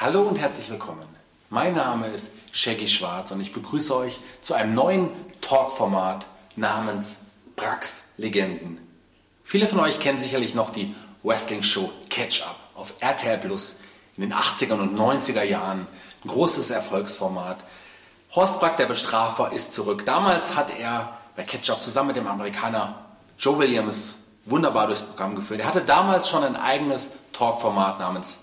Hallo und herzlich willkommen. Mein Name ist Shaggy Schwarz und ich begrüße euch zu einem neuen Talkformat namens Brax Legenden. Viele von euch kennen sicherlich noch die Wrestling-Show Catch Up auf RTL Plus in den 80er und 90er Jahren. Ein großes Erfolgsformat. Horst Brack, der Bestrafer, ist zurück. Damals hat er bei Catch Up zusammen mit dem Amerikaner Joe Williams wunderbar durchs Programm geführt. Er hatte damals schon ein eigenes Talkformat namens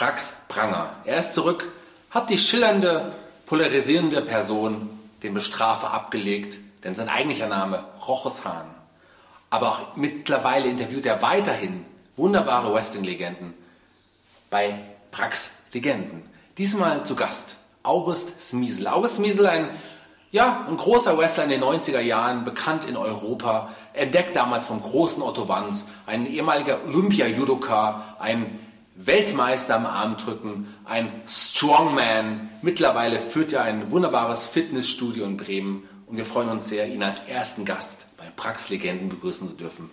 Brax Pranger. Er ist zurück, hat die schillernde, polarisierende Person, den Bestrafer, abgelegt, denn sein eigentlicher Name Rochus Hahn. Aber auch mittlerweile interviewt er weiterhin wunderbare Wrestling-Legenden bei Brax Legenden. Diesmal zu Gast August Smiesel. August Smiesel, ein, ja, ein großer Wrestler in den 90er Jahren, bekannt in Europa, entdeckt damals vom großen Otto Wanz, ein ehemaliger Olympia-Judoka, ein Weltmeister am Armdrücken, ein Strongman. Mittlerweile führt er ein wunderbares Fitnessstudio in Bremen und wir freuen uns sehr, ihn als ersten Gast bei Prax Legenden begrüßen zu dürfen.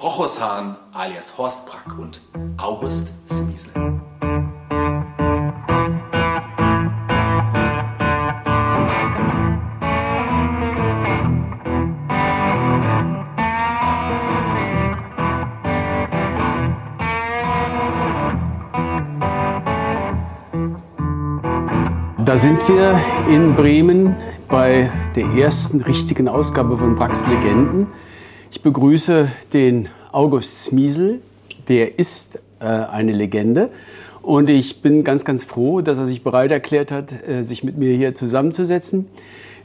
Rochus Hahn alias Horst Brack und August Smiesel. Da sind wir in Bremen bei der ersten richtigen Ausgabe von Brax Legenden. Ich begrüße den August Smiesel, der ist äh, eine Legende. Und ich bin ganz, ganz froh, dass er sich bereit erklärt hat, äh, sich mit mir hier zusammenzusetzen.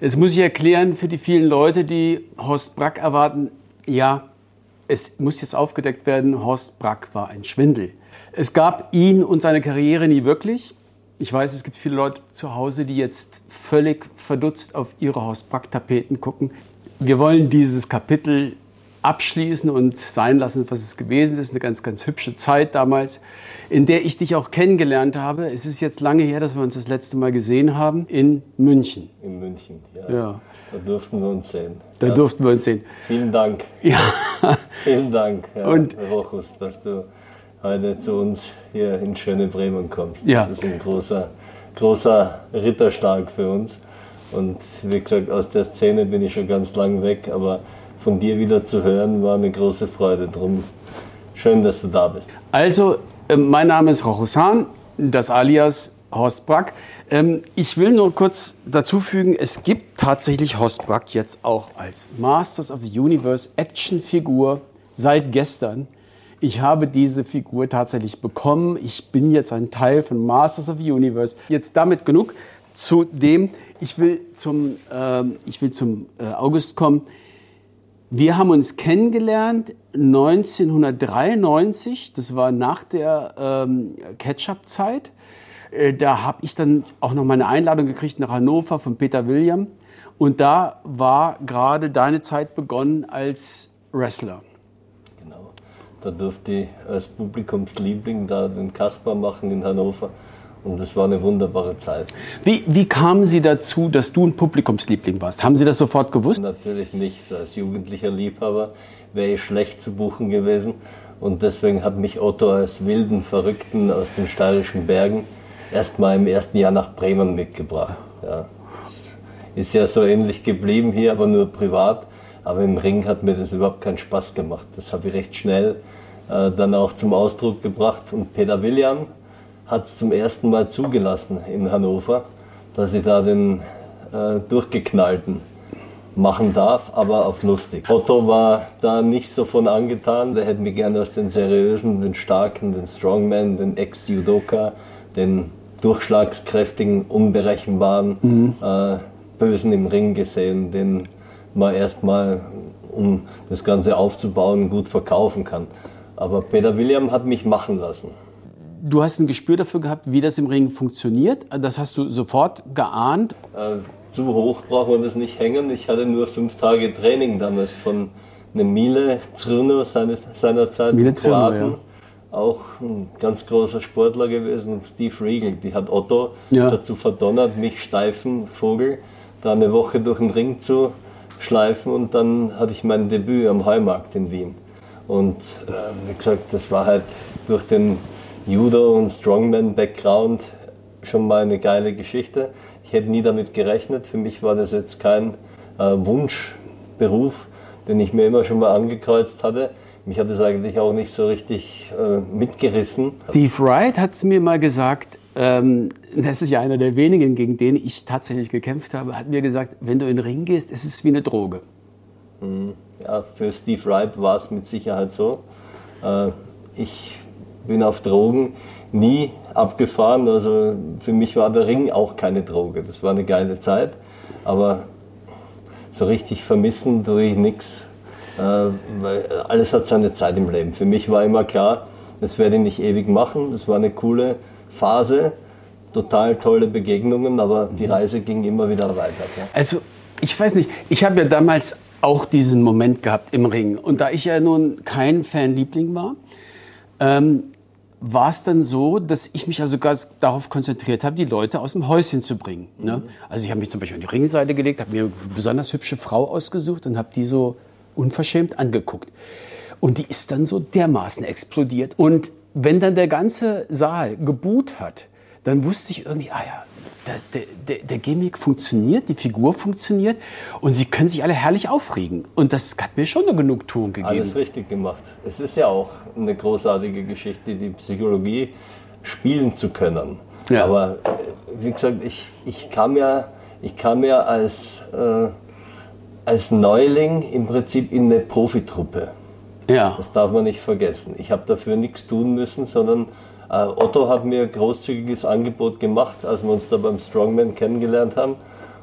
Jetzt muss ich erklären für die vielen Leute, die Horst Brack erwarten, ja, es muss jetzt aufgedeckt werden, Horst Brack war ein Schwindel. Es gab ihn und seine Karriere nie wirklich. Ich weiß, es gibt viele Leute zu Hause, die jetzt völlig verdutzt auf ihre Hausbacktapeten gucken. Wir wollen dieses Kapitel abschließen und sein lassen, was es gewesen ist. Eine ganz, ganz hübsche Zeit damals, in der ich dich auch kennengelernt habe. Es ist jetzt lange her, dass wir uns das letzte Mal gesehen haben in München. In München, ja. Ja. Da durften wir uns sehen. Da ja. durften wir uns sehen. Vielen Dank. Ja. Vielen Dank, Herr Und- Rochus, dass du heute zu uns hier in schöne Bremen kommst. Ja. Das ist ein großer, großer Ritterschlag für uns. Und wie gesagt, aus der Szene bin ich schon ganz lang weg, aber von dir wieder zu hören, war eine große Freude. Drum schön, dass du da bist. Also, äh, mein Name ist Rochus Hahn, das alias Horst Brack. Ähm, ich will nur kurz dazu fügen, es gibt tatsächlich Horst Brack jetzt auch als Masters of the Universe Actionfigur seit gestern. Ich habe diese Figur tatsächlich bekommen. Ich bin jetzt ein Teil von Masters of the Universe. Jetzt damit genug zu dem. Ich will zum, ähm, ich will zum äh, August kommen. Wir haben uns kennengelernt 1993, das war nach der ähm, Ketchup-Zeit. Äh, Da habe ich dann auch noch mal eine Einladung gekriegt nach Hannover von Peter William. Und da war gerade deine Zeit begonnen als Wrestler. Da durfte ich als Publikumsliebling da den Kasper machen in Hannover. Und das war eine wunderbare Zeit. Wie, wie kamen Sie dazu, dass du ein Publikumsliebling warst? Haben Sie das sofort gewusst? Natürlich nicht. So als jugendlicher Liebhaber wäre ich schlecht zu buchen gewesen. Und deswegen hat mich Otto als wilden Verrückten aus den steirischen Bergen erst mal im ersten Jahr nach Bremen mitgebracht. Ja. Ist ja so ähnlich geblieben hier, aber nur privat. Aber im Ring hat mir das überhaupt keinen Spaß gemacht. Das habe ich recht schnell äh, dann auch zum Ausdruck gebracht. Und Peter William hat es zum ersten Mal zugelassen in Hannover, dass ich da den äh, durchgeknallten machen darf, aber auf lustig. Otto war da nicht so von angetan. Der hätte mich gerne als den seriösen, den starken, den Strongman, den Ex-Judoka, den durchschlagskräftigen, unberechenbaren, äh, Bösen im Ring gesehen, den man erstmal, um das Ganze aufzubauen, gut verkaufen kann. Aber Peter William hat mich machen lassen. Du hast ein Gespür dafür gehabt, wie das im Ring funktioniert. Das hast du sofort geahnt. Äh, zu hoch braucht man das nicht hängen. Ich hatte nur fünf Tage Training damals von einem Mile Zrno seine, seinerzeit, Mile Zrno, Kroaten. ja. Auch ein ganz großer Sportler gewesen. Steve Riegel, die hat Otto Ja. dazu verdonnert, mich steifen Vogel da eine Woche durch den Ring zu schleifen. Und dann hatte ich mein Debüt am Heumarkt in Wien. Und äh, wie gesagt, das war halt durch den Judo- und Strongman-Background schon mal eine geile Geschichte. Ich hätte nie damit gerechnet. Für mich war das jetzt kein äh, Wunschberuf, den ich mir immer schon mal angekreuzt hatte. Mich hat es eigentlich auch nicht so richtig äh, mitgerissen. Steve Wright hat mir mal gesagt, ähm, das ist ja einer der wenigen, gegen den ich tatsächlich gekämpft habe, hat mir gesagt, wenn du in den Ring gehst, ist es wie eine Droge. Ja, für Steve Wright war es mit Sicherheit so. Äh, ich bin auf Drogen nie abgefahren. Also für mich war der Ring auch keine Droge. Das war eine geile Zeit. Aber so richtig vermissen tue ich nichts. Äh, weil alles hat seine Zeit im Leben. Für mich war immer klar, das werde ich nicht ewig machen. Das war eine coole Phase. Total tolle Begegnungen, aber die Reise ging immer wieder weiter. Ja. Also, ich weiß nicht, ich habe ja damals auch diesen Moment gehabt im Ring. Und da ich ja nun kein Fanliebling war, ähm, war es dann so, dass ich mich also ganz darauf konzentriert habe, die Leute aus dem Häuschen zu bringen. Ne? Also ich habe mich zum Beispiel an die Ringseite gelegt, habe mir eine besonders hübsche Frau ausgesucht und habe die so unverschämt angeguckt. Und die ist dann so dermaßen explodiert. Und wenn dann der ganze Saal geboot hat, dann wusste ich irgendwie, ah ja, der, der, der Gimmick funktioniert, die Figur funktioniert und sie können sich alle herrlich aufregen. Und das hat mir schon eine Genugtuung gegeben. Alles richtig gemacht. Es ist ja auch eine großartige Geschichte, die Psychologie spielen zu können. Ja. Aber äh, wie gesagt, ich, ich kam ja, ich kam ja als, äh, als Neuling im Prinzip in eine Profitruppe. Ja. Das darf man nicht vergessen. Ich habe dafür nichts tun müssen, sondern Otto hat mir ein großzügiges Angebot gemacht, als wir uns da beim Strongman kennengelernt haben.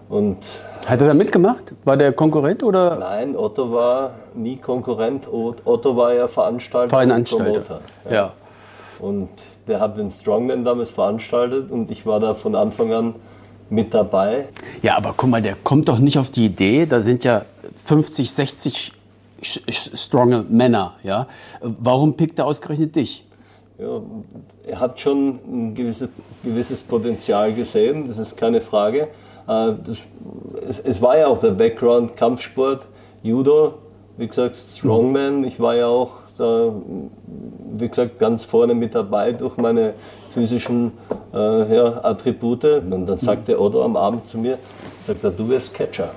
Und Hat er da mitgemacht? War der Konkurrent oder? nein, Otto war nie Konkurrent. Otto war ja Veranstalter, und Veranstalter. Promoter. Ja. Und der hat den Strongman damals veranstaltet und ich war da von Anfang an mit dabei. Ja, aber guck mal, der kommt doch nicht auf die Idee, da sind ja 50, 60 sch- sch- stronge Männer, ja. Warum pickt er ausgerechnet dich? Ja, er hat schon ein gewisses, gewisses Potenzial gesehen, das ist keine Frage. Äh, Das, es, es war ja auch der Background Kampfsport, Judo, wie gesagt Strongman. Ich war ja auch da, wie gesagt, ganz vorne mit dabei durch meine physischen äh, ja, Attribute. Und dann sagte Otto am Abend zu mir, sagt er, du wirst Catcher.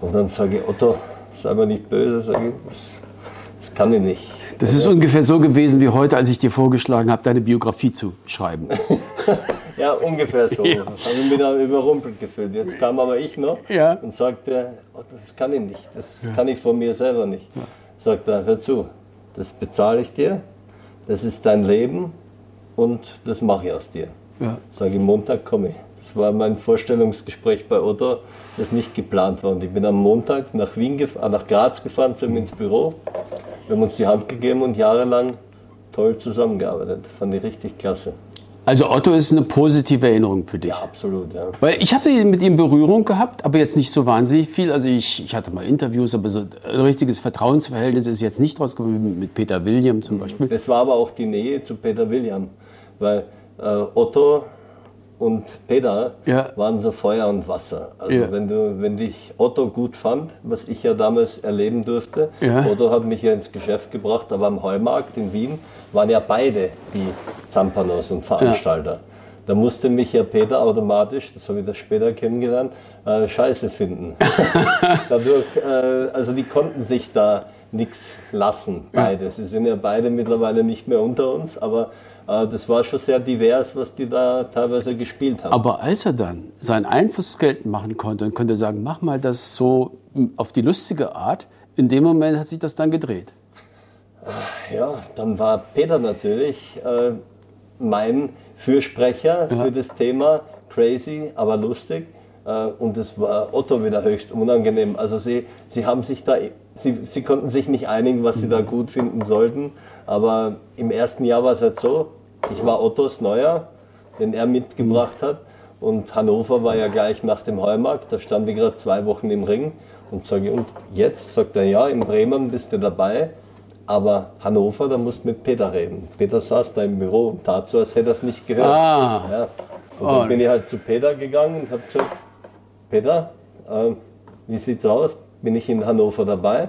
Und dann sage ich, Otto, sei mir nicht böse, sage ich, das, das kann ich nicht. Das ist ungefähr so gewesen wie heute, als ich dir vorgeschlagen habe, deine Biografie zu schreiben. Ja, ungefähr so. Das habe ich mich dann überrumpelt gefühlt. Jetzt kam aber ich noch Ja. und sagte, oh, das kann ich nicht, das kann ich von mir selber nicht. Sagt er, hör zu, das bezahle ich dir, das ist dein Leben und das mache ich aus dir. Ja. Sage ich, Montag komme ich. Das war mein Vorstellungsgespräch bei Otto, das nicht geplant war. Und ich bin am Montag nach, Wien gef- äh, nach Graz gefahren zu ihm ins Büro. Wir haben uns die Hand gegeben und jahrelang toll zusammengearbeitet. Fand ich richtig klasse. Also Otto ist eine positive Erinnerung für dich. Ja, absolut, ja. Weil ich habe mit ihm Berührung gehabt, aber jetzt nicht so wahnsinnig viel. Also ich, ich hatte mal Interviews, aber so ein richtiges Vertrauensverhältnis ist jetzt nicht rausgekommen, mit Peter William zum Beispiel. Das war aber auch die Nähe zu Peter William, weil äh, Otto und Peter Ja. waren so Feuer und Wasser. Also Ja. wenn, du, wenn dich Otto gut fand, was ich ja damals erleben durfte, Ja. Otto hat mich ja ins Geschäft gebracht, aber am Heumarkt in Wien waren ja beide die Zampanos und Veranstalter. Da musste mich ja Peter automatisch, das habe ich dann später kennengelernt, äh, scheiße finden. Dadurch, äh, also die konnten sich da nichts lassen, beide. Sie sind ja beide mittlerweile nicht mehr unter uns, aber das war schon sehr divers, was die da teilweise gespielt haben. Aber als er dann seinen Einfluss geltend machen konnte und konnte sagen, mach mal das so auf die lustige Art, in dem Moment hat sich das dann gedreht. Ja, dann war Peter natürlich äh, mein Fürsprecher für das Thema crazy, aber lustig. Äh, und es war Otto wieder höchst unangenehm. Also sie, sie haben sich da, sie, sie konnten sich nicht einigen, was sie da gut finden sollten. Aber im ersten Jahr war es halt so, ich war Ottos Neuer, den er mitgebracht hat. Und Hannover war ja gleich nach dem Heumarkt, da stand ich gerade zwei Wochen im Ring. Und sage, und jetzt? Sagt er, ja, in Bremen bist du dabei. Aber Hannover, da musst du mit Peter reden. Peter saß da im Büro und tat so, als hätte er es nicht gehört. Ah. Ja. Und dann bin ich halt zu Peter gegangen und habe gesagt, Peter, ähm, wie sieht's aus? Bin ich in Hannover dabei?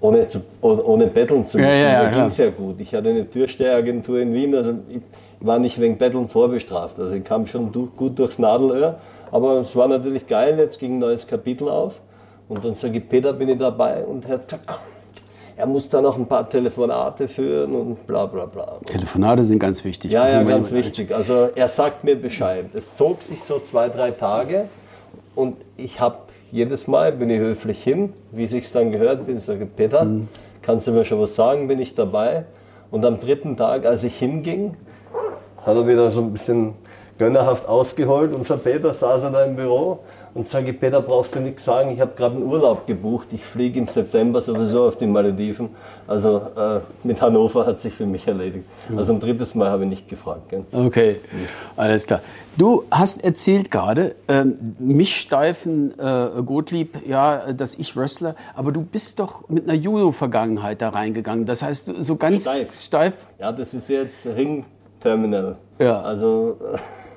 Ohne, zu, ohne, ohne betteln zu müssen. ja, ja, Mir ging es ja gut. Ich hatte eine Türsteheragentur in Wien, also ich war nicht wegen Betteln vorbestraft. Also ich kam schon du, gut durchs Nadelöhr. Aber es war natürlich geil, jetzt ging ein neues Kapitel auf. Und dann sage ich, Peter, bin ich dabei? Und er hat gesagt, ah, er muss da noch ein paar Telefonate führen und bla bla bla. Telefonate sind ganz wichtig. Ja, ja, ganz wichtig. Also er sagt mir Bescheid. Es zog sich so zwei, drei Tage und ich habe jedes Mal, bin ich höflich hin, wie sich's dann gehört, bin ich sage, Peter, Mhm. kannst du mir schon was sagen, bin ich dabei. Und am dritten Tag, als ich hinging, hat er wieder so ein bisschen gönnerhaft ausgeholt. Unser Peter saß er da im Büro und sage, Peter, brauchst du nichts sagen, ich habe gerade einen Urlaub gebucht. Ich fliege im September sowieso auf die Malediven. Also äh, mit Hannover hat sich für mich erledigt. Also ein drittes Mal habe ich nicht gefragt. Gell? Okay, alles klar. Du hast erzählt gerade, ähm, mich steifen äh, Gottlieb, ja, dass ich Wrestler, aber du bist doch mit einer Judo-Vergangenheit da reingegangen. Das heißt, so ganz Steif. steif. Ja, das ist jetzt Ring-Terminal. Ja. Also äh,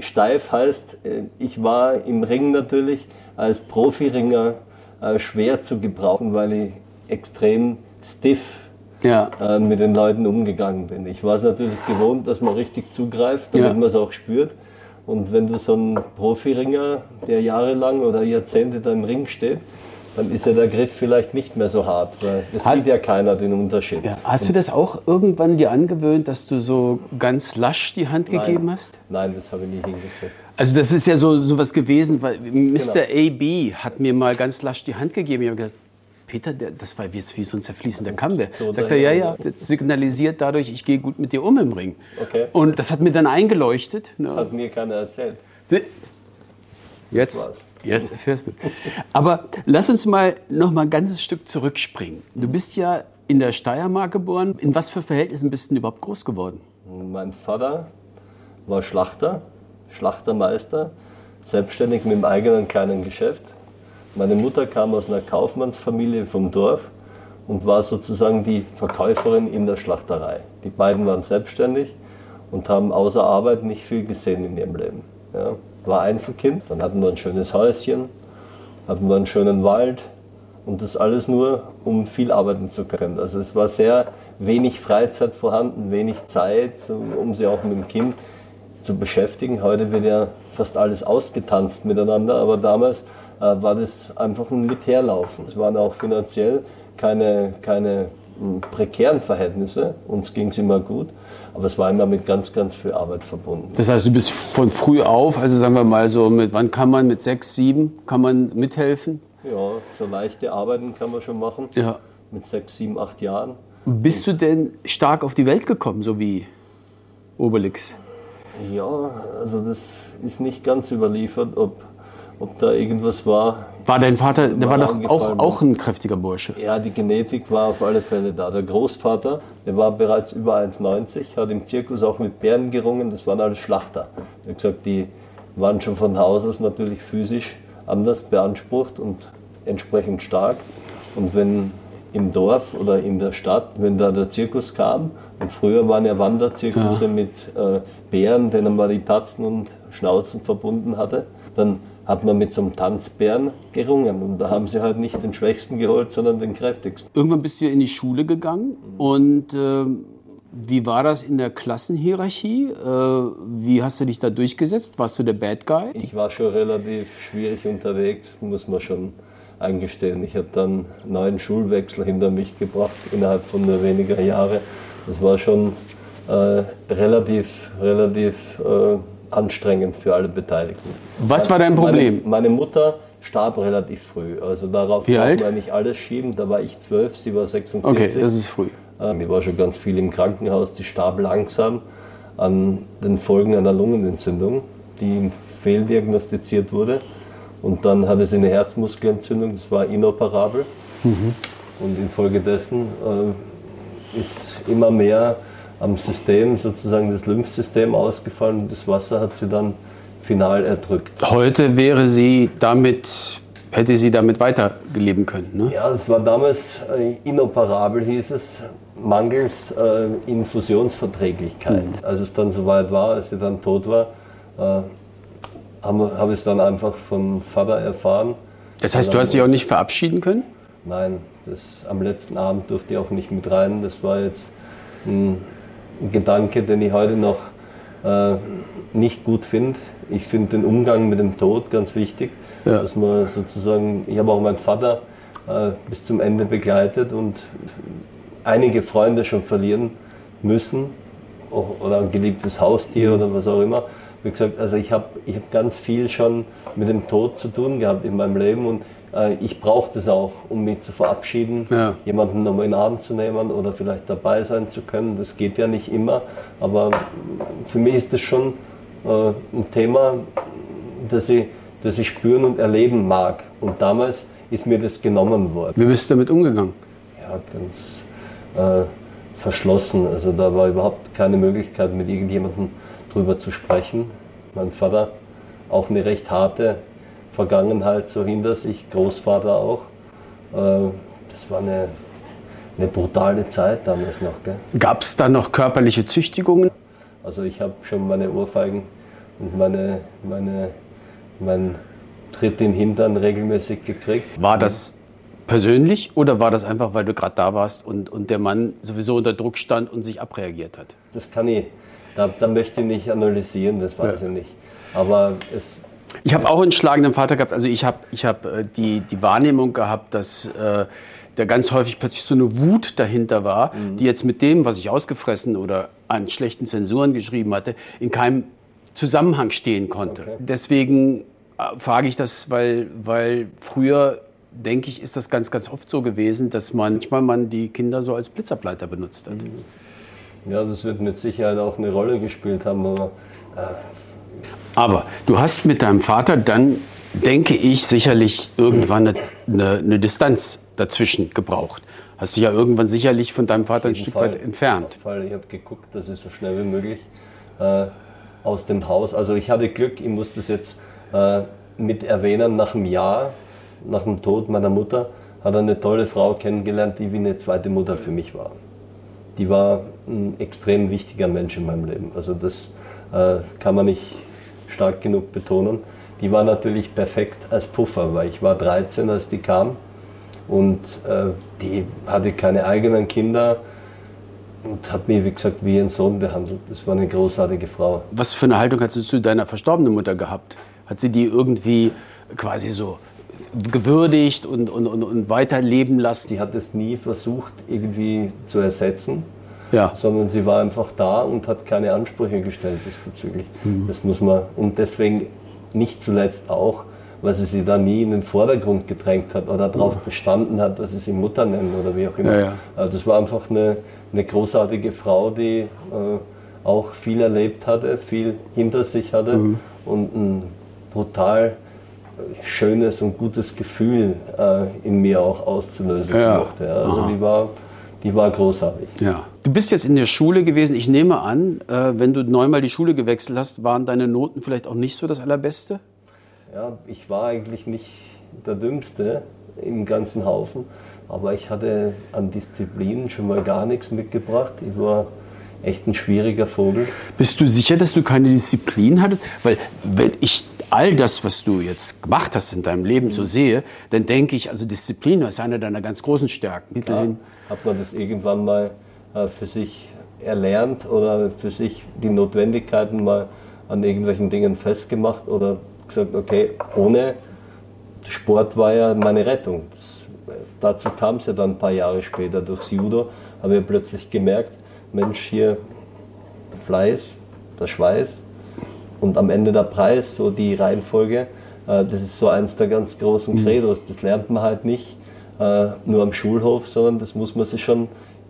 steif heißt, äh, ich war im Ring natürlich als Profiringer äh, schwer zu gebrauchen, weil ich extrem stiff Ja. äh, mit den Leuten umgegangen bin. Ich war es natürlich gewohnt, dass man richtig zugreift, damit Ja. man es auch spürt. Und wenn du so ein Profiringer, der jahrelang oder Jahrzehnte da im Ring steht, dann ist ja der Griff vielleicht nicht mehr so hart, weil das Hat- sieht ja keiner den Unterschied. Ja. Hast du das auch irgendwann dir angewöhnt, dass du so ganz lasch die Hand gegeben hast? Nein, das habe ich nie hingekriegt. Also das ist ja so sowas gewesen, weil Mr. Genau. AB hat mir mal ganz lasch die Hand gegeben. Ich habe gedacht, Peter, der, das war jetzt wie so ein zerfließender. So Sagt er, ja, ja, das signalisiert dadurch, ich gehe gut mit dir um im Ring. Okay. Und das hat mir dann eingeleuchtet. Das Ne? hat mir keiner erzählt. Jetzt, war's. Jetzt erfährst du. Aber lass uns mal noch mal ein ganzes Stück zurückspringen. Du bist ja in der Steiermark geboren. In was für Verhältnissen bist du überhaupt groß geworden? Mein Vater war Schlachter, Schlachtermeister, selbstständig mit dem eigenen kleinen Geschäft. Meine Mutter kam aus einer Kaufmannsfamilie vom Dorf und war sozusagen die Verkäuferin in der Schlachterei. Die beiden waren selbstständig und haben außer Arbeit nicht viel gesehen in ihrem Leben. Ja. War Einzelkind, dann hatten wir ein schönes Häuschen, hatten wir einen schönen Wald und das alles nur, um viel arbeiten zu können. Also es war sehr wenig Freizeit vorhanden, wenig Zeit, um sie auch mit dem Kind zu beschäftigen. Heute wird ja fast alles ausgetanzt miteinander, aber damals äh, war das einfach ein Mitherlaufen. Es waren auch finanziell keine, keine mh, prekären Verhältnisse, uns ging es immer gut, aber es war immer mit ganz, ganz viel Arbeit verbunden. Das heißt, du bist von früh auf, also sagen wir mal so, mit wann kann man, mit sechs, sieben, kann man mithelfen? Ja, so leichte Arbeiten kann man schon machen, Ja. mit sechs, sieben, acht Jahren. Bist du denn stark auf die Welt gekommen, so wie Obelix? Ja, also das ist nicht ganz überliefert, ob, ob da irgendwas war. War dein Vater, der war doch auch, auch ein kräftiger Bursche. Ja, die Genetik war auf alle Fälle da. Der Großvater, der war bereits über 1,90, hat im Zirkus auch mit Bären gerungen, das waren alles Schlachter. Er hat gesagt, die waren schon von Haus aus natürlich physisch anders beansprucht und entsprechend stark. Und wenn im Dorf oder in der Stadt, wenn da der Zirkus kam, und früher waren ja Wanderzirkusse mit äh, Bären, denen man die Tatzen und Schnauzen verbunden hatte, dann hat man mit so einem Tanzbären gerungen. Und da haben sie halt nicht den Schwächsten geholt, sondern den Kräftigsten. Irgendwann bist du in die Schule gegangen und ähm, wie war das in der Klassenhierarchie? Äh, wie hast du dich da durchgesetzt? Warst du der Bad Guy? Ich war schon relativ schwierig unterwegs, muss man schon eingestehen. Ich habe dann einen neuen Schulwechsel hinter mich gebracht, innerhalb von nur weniger Jahre. Das war schon äh, relativ, relativ äh, anstrengend für alle Beteiligten. Was war dein Problem? Meine, meine Mutter starb relativ früh. Also darauf Wie kann man nicht alles schieben. Da war ich zwölf, sie war 46. Okay, das ist früh. Ähm, Die war schon ganz viel im Krankenhaus, die starb langsam an den Folgen einer Lungenentzündung, die fehldiagnostiziert wurde. Und dann hatte sie eine Herzmuskelentzündung, das war inoperabel. Und infolgedessen äh, ist immer mehr am System, sozusagen das Lymphsystem ausgefallen und das Wasser hat sie dann final erdrückt. Heute wäre sie damit, hätte sie damit weiterleben können. Ne? Ja, es war damals äh, inoperabel, hieß es, mangels äh, Infusionsverträglichkeit. Als es dann soweit war, als sie dann tot war, äh, habe hab ich es dann einfach vom Vater erfahren. Das heißt, du hast dich auch nicht verabschieden können? Nein, das, am letzten Abend durfte ich auch nicht mit rein. Das war jetzt ein Gedanke, den ich heute noch äh, nicht gut finde. Ich finde den Umgang mit dem Tod ganz wichtig, ja. dass man sozusagen, ich habe auch meinen Vater äh, bis zum Ende begleitet und einige Freunde schon verlieren müssen oder ein geliebtes Haustier mhm. oder was auch immer. Wie gesagt, also ich habe ich hab ganz viel schon mit dem Tod zu tun gehabt in meinem Leben und ich brauche das auch, um mich zu verabschieden, ja. jemanden nochmal in den Arm zu nehmen oder vielleicht dabei sein zu können. Das geht ja nicht immer, aber für mich ist das schon äh, ein Thema, das ich, das ich spüren und erleben mag. Und damals ist mir das genommen worden. Wie bist du damit umgegangen? Ja, ganz äh, verschlossen. Also da war überhaupt keine Möglichkeit, mit irgendjemandem drüber zu sprechen. Mein Vater, auch eine recht harte Vergangenheit so hinter sich, Großvater auch. Äh, das war eine, eine brutale Zeit damals noch. Gab es da noch körperliche Züchtigungen? Also ich habe schon meine Ohrfeigen und meine, meine, meinen Tritt in den Hintern regelmäßig gekriegt. War das persönlich oder war das einfach, weil du gerade da warst und, und der Mann sowieso unter Druck stand und sich abreagiert hat? Das kann ich, da, da möchte ich nicht analysieren, das weiß ja. ich nicht. Aber es. Ich habe auch einen schlagenden Vater gehabt. Also ich habe ich hab, äh, die, die Wahrnehmung gehabt, dass äh, da ganz häufig plötzlich so eine Wut dahinter war, mhm. die jetzt mit dem, was ich ausgefressen oder an schlechten Zensuren geschrieben hatte, in keinem Zusammenhang stehen konnte. Okay. Deswegen äh, frage ich das, weil, weil früher denke ich, ist das ganz, ganz oft so gewesen, dass manchmal man die Kinder so als Blitzableiter benutzt hat. Ja, das wird mit Sicherheit auch eine Rolle gespielt haben. Aber, äh aber du hast mit deinem Vater dann, denke ich, sicherlich irgendwann eine, eine, eine Distanz dazwischen gebraucht. Hast dich ja irgendwann sicherlich von deinem Vater ein Stück Fall, weit entfernt. Fall. Ich habe geguckt, dass ich so schnell wie möglich äh, aus dem Haus, also ich hatte Glück, ich muss das jetzt äh, mit erwähnen, nach einem Jahr nach dem Tod meiner Mutter hat er eine tolle Frau kennengelernt, die wie eine zweite Mutter für mich war. Die war ein extrem wichtiger Mensch in meinem Leben. Also das äh, kann man nicht stark genug betonen. Die war natürlich perfekt als Puffer, weil ich war 13, als die kam und äh, die hatte keine eigenen Kinder und hat mich, wie gesagt, wie ein Sohn behandelt. Das war eine großartige Frau. Was für eine Haltung hast du zu deiner verstorbenen Mutter gehabt? Hat sie die irgendwie quasi so gewürdigt und, und, und, und weiterleben lassen. Die hat es nie versucht, irgendwie zu ersetzen, ja. sondern sie war einfach da und hat keine Ansprüche gestellt diesbezüglich. Mhm. Das muss man, und deswegen nicht zuletzt auch, weil sie sie da nie in den Vordergrund gedrängt hat oder darauf bestanden hat, dass sie sie Mutter nennen oder wie auch immer. Ja, ja. Also das war einfach eine, eine großartige Frau, die äh, auch viel erlebt hatte, viel hinter sich hatte mhm. und ein brutal schönes und gutes Gefühl äh, in mir auch auszulösen ja. mochte. Also die war, die war großartig. Ja. Du bist jetzt in der Schule gewesen. Ich nehme an, äh, wenn du neunmal die Schule gewechselt hast, waren deine Noten vielleicht auch nicht so das Allerbeste? Ja, ich war eigentlich nicht der Dümmste im ganzen Haufen, aber ich hatte an Disziplinen schon mal gar nichts mitgebracht. Ich war echt ein schwieriger Vogel. Bist du sicher, dass du keine Disziplin hattest? Weil wenn ich all das, was du jetzt gemacht hast in deinem Leben so sehe, dann denke ich, also Disziplin ist eine deiner ganz großen Stärken. Ja, hat man das irgendwann mal äh, für sich erlernt oder für sich die Notwendigkeiten mal an irgendwelchen Dingen festgemacht oder gesagt, okay, ohne Sport war ja meine Rettung. Das, dazu kam es ja dann ein paar Jahre später durchs Judo, habe ich plötzlich gemerkt, Mensch, hier der Fleiß, der Schweiß und am Ende der Preis, so die Reihenfolge, äh, das ist so eins der ganz großen mhm. Credos. Das lernt man halt nicht äh, nur am Schulhof, sondern das muss man sich schon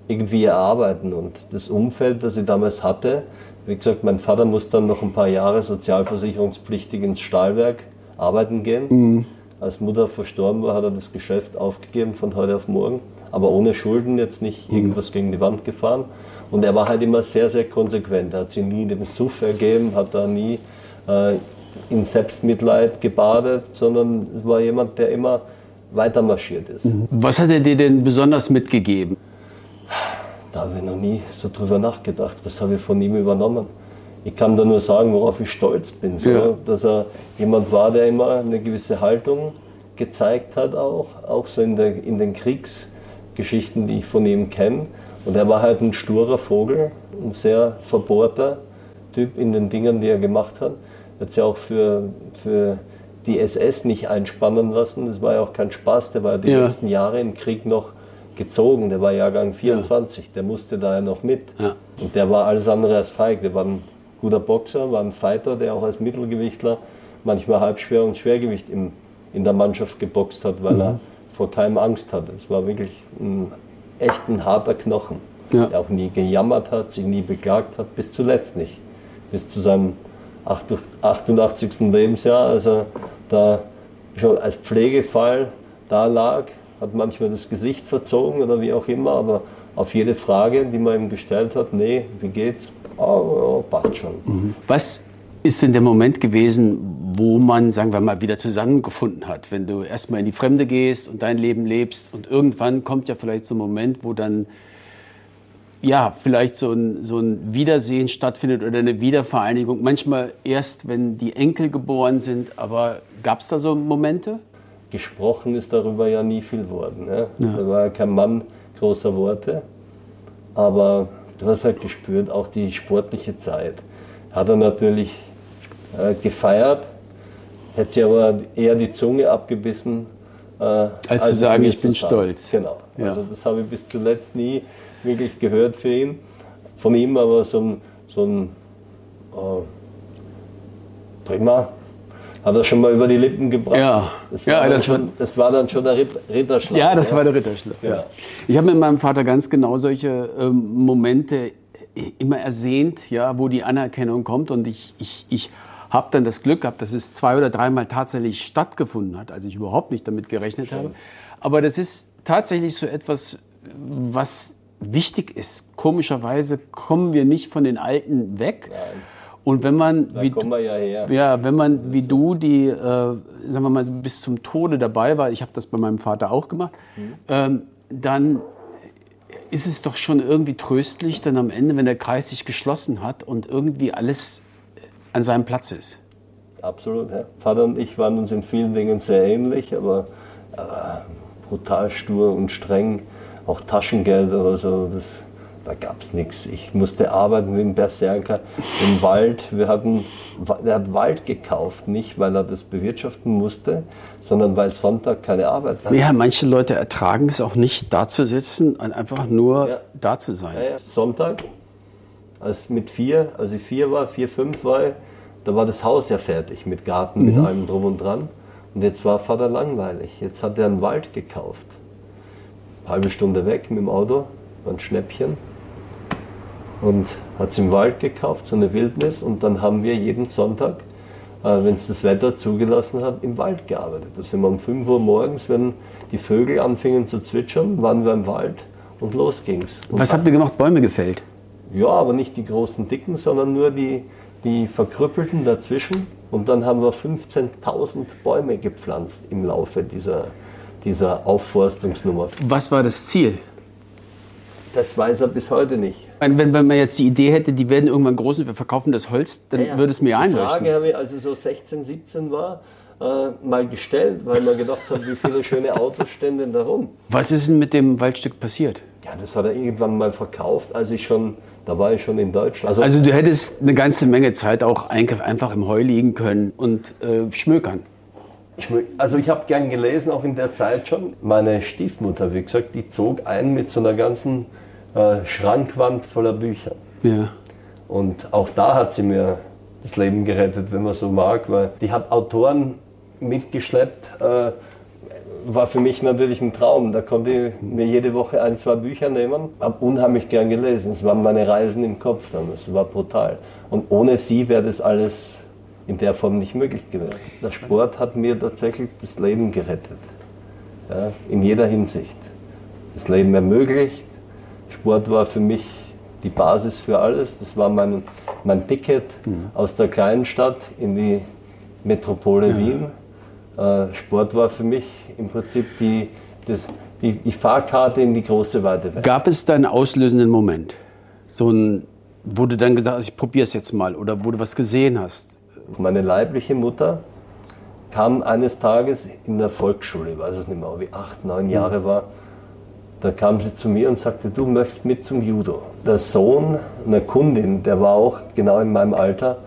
irgendwie erarbeiten. Und das Umfeld, das ich damals hatte, wie gesagt, mein Vater muss dann noch ein paar Jahre sozialversicherungspflichtig ins Stahlwerk arbeiten gehen. Mhm. Als Mutter verstorben war, hat er das Geschäft aufgegeben von heute auf morgen, aber ohne Schulden, jetzt nicht mhm. irgendwas gegen die Wand gefahren. Und er war halt immer sehr, sehr konsequent. Er hat sich nie dem Suff ergeben, hat da nie äh, in Selbstmitleid gebadet, sondern war jemand, der immer weiter marschiert ist. Mhm. Was hat er dir denn besonders mitgegeben? Da habe ich noch nie so drüber nachgedacht. Was habe ich von ihm übernommen? Ich kann da nur sagen, worauf ich stolz bin. So, ja. Dass er jemand war, der immer eine gewisse Haltung gezeigt hat auch, auch so in, der, in den Kriegsgeschichten, die ich von ihm kenne. Und er war halt ein sturer Vogel, ein sehr verbohrter Typ in den Dingen, die er gemacht hat. Er hat sich auch für, für die SS nicht einspannen lassen. Das war ja auch kein Spaß. Der war die ja. letzten Jahre im Krieg noch gezogen. Der war Jahrgang 24. Ja. Der musste da ja noch mit. Ja. Und der war alles andere als feig. Der war ein guter Boxer, war ein Fighter, der auch als Mittelgewichtler manchmal halbschwer und Schwergewicht im, in der Mannschaft geboxt hat, weil mhm. er vor keinem Angst hatte. Es war wirklich ein echt ein harter Knochen, ja. der auch nie gejammert hat, sich nie beklagt hat, bis zuletzt nicht. Bis zu seinem 88. Lebensjahr, als er da schon als Pflegefall da lag, hat manchmal das Gesicht verzogen oder wie auch immer, aber auf jede Frage, die man ihm gestellt hat, nee, wie geht's? Oh, oh passt schon. Mhm. Was ist denn der Moment gewesen, wo man, sagen wir mal, wieder zusammengefunden hat? Wenn du erstmal in die Fremde gehst und dein Leben lebst und irgendwann kommt ja vielleicht so ein Moment, wo dann ja, vielleicht so ein, so ein Wiedersehen stattfindet oder eine Wiedervereinigung. Manchmal erst, wenn die Enkel geboren sind, aber gab es da so Momente? Gesprochen ist darüber ja nie viel worden. Ne? Ja. Da war ja kein Mann großer Worte, aber du hast halt gespürt, auch die sportliche Zeit. Hat er natürlich äh, gefeiert, hätte sie aber eher die Zunge abgebissen. Äh, als, als zu sagen, ich bin sagen. stolz. Genau. Ja. Also das habe ich bis zuletzt nie wirklich gehört für ihn. Von ihm aber so ein, so ein äh, prima, hat er schon mal über die Lippen gebracht. Ja, das war, ja, das, schon, das war dann schon der Ritterschlag. Ja, das ja. war der Ritterschlag. Ja. Ich habe mit meinem Vater ganz genau solche ähm, Momente immer ersehnt, ja, wo die Anerkennung kommt. Und ich, ich, ich habe dann das Glück gehabt, dass es zwei oder dreimal tatsächlich stattgefunden hat, als ich überhaupt nicht damit gerechnet Schön. habe. Aber das ist tatsächlich so etwas, was wichtig ist. Komischerweise kommen wir nicht von den Alten weg. Nein. Und wenn man, da wie, kommen wir ja, her. ja, wenn man wie du, die, äh, sagen wir mal, bis zum Tode dabei war, ich habe das bei meinem Vater auch gemacht, mhm. ähm, dann ist es doch schon irgendwie tröstlich, dann am Ende, wenn der Kreis sich geschlossen hat und irgendwie alles an seinem Platz ist. Absolut. Ja. Vater und ich waren uns in vielen Dingen sehr ähnlich, aber äh, brutal stur und streng auch Taschengeld oder so, das, da gab es nichts. Ich musste arbeiten wie ein Berserker im Wald. Wir hatten, er hat Wald gekauft, nicht weil er das bewirtschaften musste, sondern weil Sonntag keine Arbeit hatte. Ja, manche Leute ertragen es auch nicht, da zu sitzen und einfach nur ja. da zu sein. Ja, ja. Sonntag, als mit vier, als ich vier war, vier, fünf war, da war das Haus ja fertig mit Garten, mhm. mit allem drum und dran. Und jetzt war Vater langweilig. Jetzt hat er einen Wald gekauft halbe Stunde weg mit dem Auto, ein Schnäppchen. Und hat es im Wald gekauft, so eine Wildnis. Und dann haben wir jeden Sonntag, äh, wenn es das Wetter zugelassen hat, im Wald gearbeitet. Da sind wir um 5 Uhr morgens, wenn die Vögel anfingen zu zwitschern, waren wir im Wald und los ging's. Und Was habt ihr gemacht? Bäume gefällt? Ja, aber nicht die großen dicken, sondern nur die, die verkrüppelten dazwischen. Und dann haben wir 15.000 Bäume gepflanzt im Laufe dieser, dieser Aufforstungsnummer. Was war das Ziel? Das weiß er bis heute nicht. Wenn, wenn man jetzt die Idee hätte, die werden irgendwann groß und wir verkaufen das Holz, dann ja, würde es mir einleuchten. Die Frage habe ich, als ich so 16, 17 war, äh, mal gestellt, weil man gedacht hat, wie viele schöne Autos stehen denn da rum. Was ist denn mit dem Waldstück passiert? Ja, das hat er irgendwann mal verkauft, als ich schon, da war ich schon in Deutschland. Also, also du hättest eine ganze Menge Zeit auch einfach im Heu liegen können und äh, schmökern. Also ich habe gern gelesen, auch in der Zeit schon. Meine Stiefmutter, wie gesagt, die zog ein mit so einer ganzen äh, Schrankwand voller Bücher. Ja. Und auch da hat sie mir das Leben gerettet, wenn man so mag, weil die hat Autoren mitgeschleppt. Äh, war für mich natürlich ein Traum. Da konnte ich mir jede Woche ein, zwei Bücher nehmen. Habe unheimlich gern gelesen. Es waren meine Reisen im Kopf damals. Es war brutal. Und ohne sie wäre das alles in der Form nicht möglich gewesen. Der Sport hat mir tatsächlich das Leben gerettet. Ja, in jeder Hinsicht. Das Leben ermöglicht. Sport war für mich die Basis für alles. Das war mein, mein Ticket mhm. aus der kleinen Stadt in die Metropole ja. Wien. Äh, Sport war für mich im Prinzip die, das, die, die Fahrkarte in die große weite Welt. Gab es da einen auslösenden Moment? So ein, wo du dann gedacht hast, ich probiere es jetzt mal oder wo du was gesehen hast? Meine leibliche Mutter kam eines Tages in der Volksschule, ich weiß es nicht mehr, ob ich acht, neun Jahre war, da kam sie zu mir und sagte, du möchtest mit zum Judo. Der Sohn einer Kundin, der war auch genau in meinem Alter,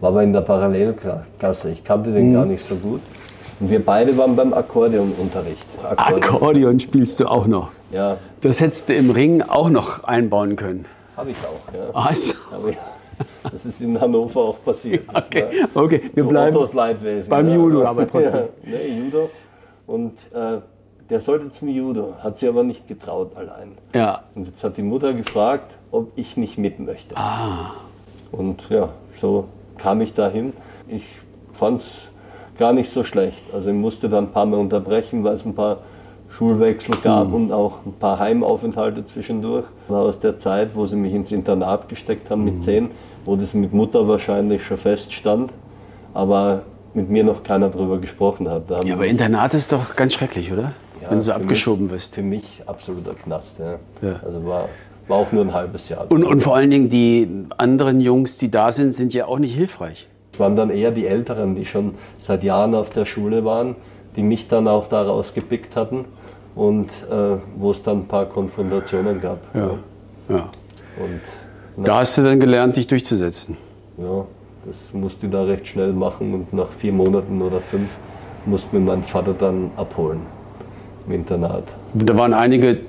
war aber in der Parallelklasse. Ich kannte den gar nicht so gut. Und wir beide waren beim Akkordeonunterricht. Akkordeon, Akkordeon spielst du auch noch. Ja, Das hättest du im Ring auch noch einbauen können. habe ich auch. Ja. Also, Aber ja, das ist in Hannover auch passiert. Okay, okay, wir so bleiben. Beim Judo, aber trotzdem. Ja, nee, Judo. Und äh, der sollte zum Judo, hat sie aber nicht getraut allein. Ja, Und jetzt hat die Mutter gefragt, ob ich nicht mit möchte. Ah. Und ja, so kam ich dahin. Ich fand es gar nicht so schlecht. Also ich musste dann ein paar Mal unterbrechen, weil es ein paar Schulwechsel gab und auch ein paar Heimaufenthalte zwischendurch. Aus der Zeit, wo sie mich ins Internat gesteckt haben mit zehn, wo das mit Mutter wahrscheinlich schon feststand, aber mit mir noch keiner drüber gesprochen hat. Da ja, aber Internat ist doch ganz schrecklich, oder? ja, Wenn du so abgeschoben mich, wirst. Für mich absoluter Knast. Ja. Ja. Also war, war auch nur ein halbes Jahr. Und, und vor allen Dingen die anderen Jungs, die da sind, sind ja auch nicht hilfreich. Es waren dann eher die Älteren, die schon seit Jahren auf der Schule waren, die mich dann auch da rausgepickt hatten und äh, wo es dann ein paar Konfrontationen gab. Ja. ja. Und Da hast du dann gelernt, dich durchzusetzen. ja, das musste ich da recht schnell machen und nach vier Monaten oder fünf musste mir mein Vater dann abholen im Internat. Da waren einige,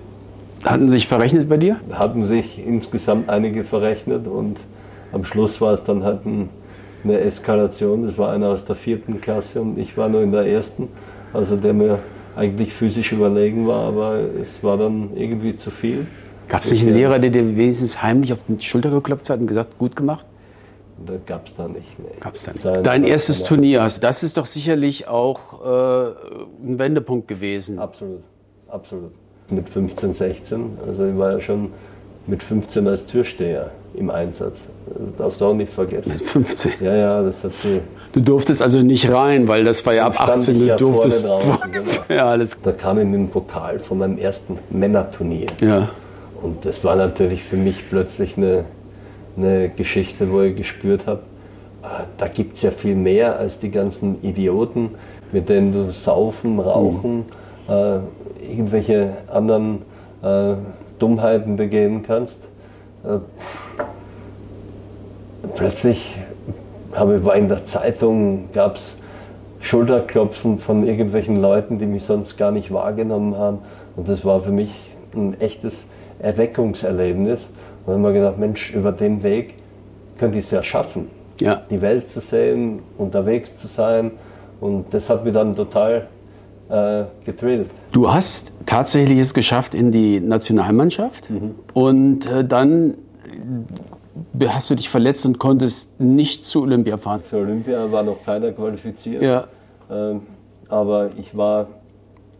hatten sich verrechnet bei dir? hatten sich insgesamt einige verrechnet und am Schluss war es dann halt ein, eine Eskalation. Das war einer aus der vierten Klasse und ich war nur in der ersten, also der mir eigentlich physisch überlegen war, aber es war dann irgendwie zu viel. Gab es nicht einen Lehrer, der dir wenigstens heimlich auf die Schulter geklopft hat und gesagt, gut gemacht? Da gab es da nicht. Nee. Gab's dann. Sein- Dein erstes Ja, Turnier, das ist doch sicherlich auch äh, ein Wendepunkt gewesen. Absolut, absolut. Mit 15, 16, also ich war ja schon mit 15 als Türsteher im Einsatz. Das darfst du auch nicht vergessen. 15. Ja, ja, das hat sie Du durftest also nicht rein, weil das war ja ab stand 18. ich Du ja durftest. draußen, genau. ja, alles. Da kam ich mit dem Pokal von meinem ersten Männerturnier. Ja. Und das war natürlich für mich plötzlich eine, eine Geschichte, wo ich gespürt habe, ah, da gibt es ja viel mehr als die ganzen Idioten, mit denen du saufen, rauchen, äh, irgendwelche anderen äh, Dummheiten begehen kannst. Äh, plötzlich habe, war in der Zeitung, gab es Schulterklopfen von irgendwelchen Leuten, die mich sonst gar nicht wahrgenommen haben. Und das war für mich ein echtes Erweckungserlebnis. Und dann haben wir gedacht, Mensch, über den Weg könnte ich es ja schaffen, Ja. die Welt zu sehen, unterwegs zu sein. Und das hat mich dann total äh, getrillt. Du hast tatsächlich es geschafft in die Nationalmannschaft Mhm. und äh, dann hast du dich verletzt und konntest nicht zu Olympia fahren. Für Olympia war noch keiner qualifiziert. Ja. Ähm, aber ich war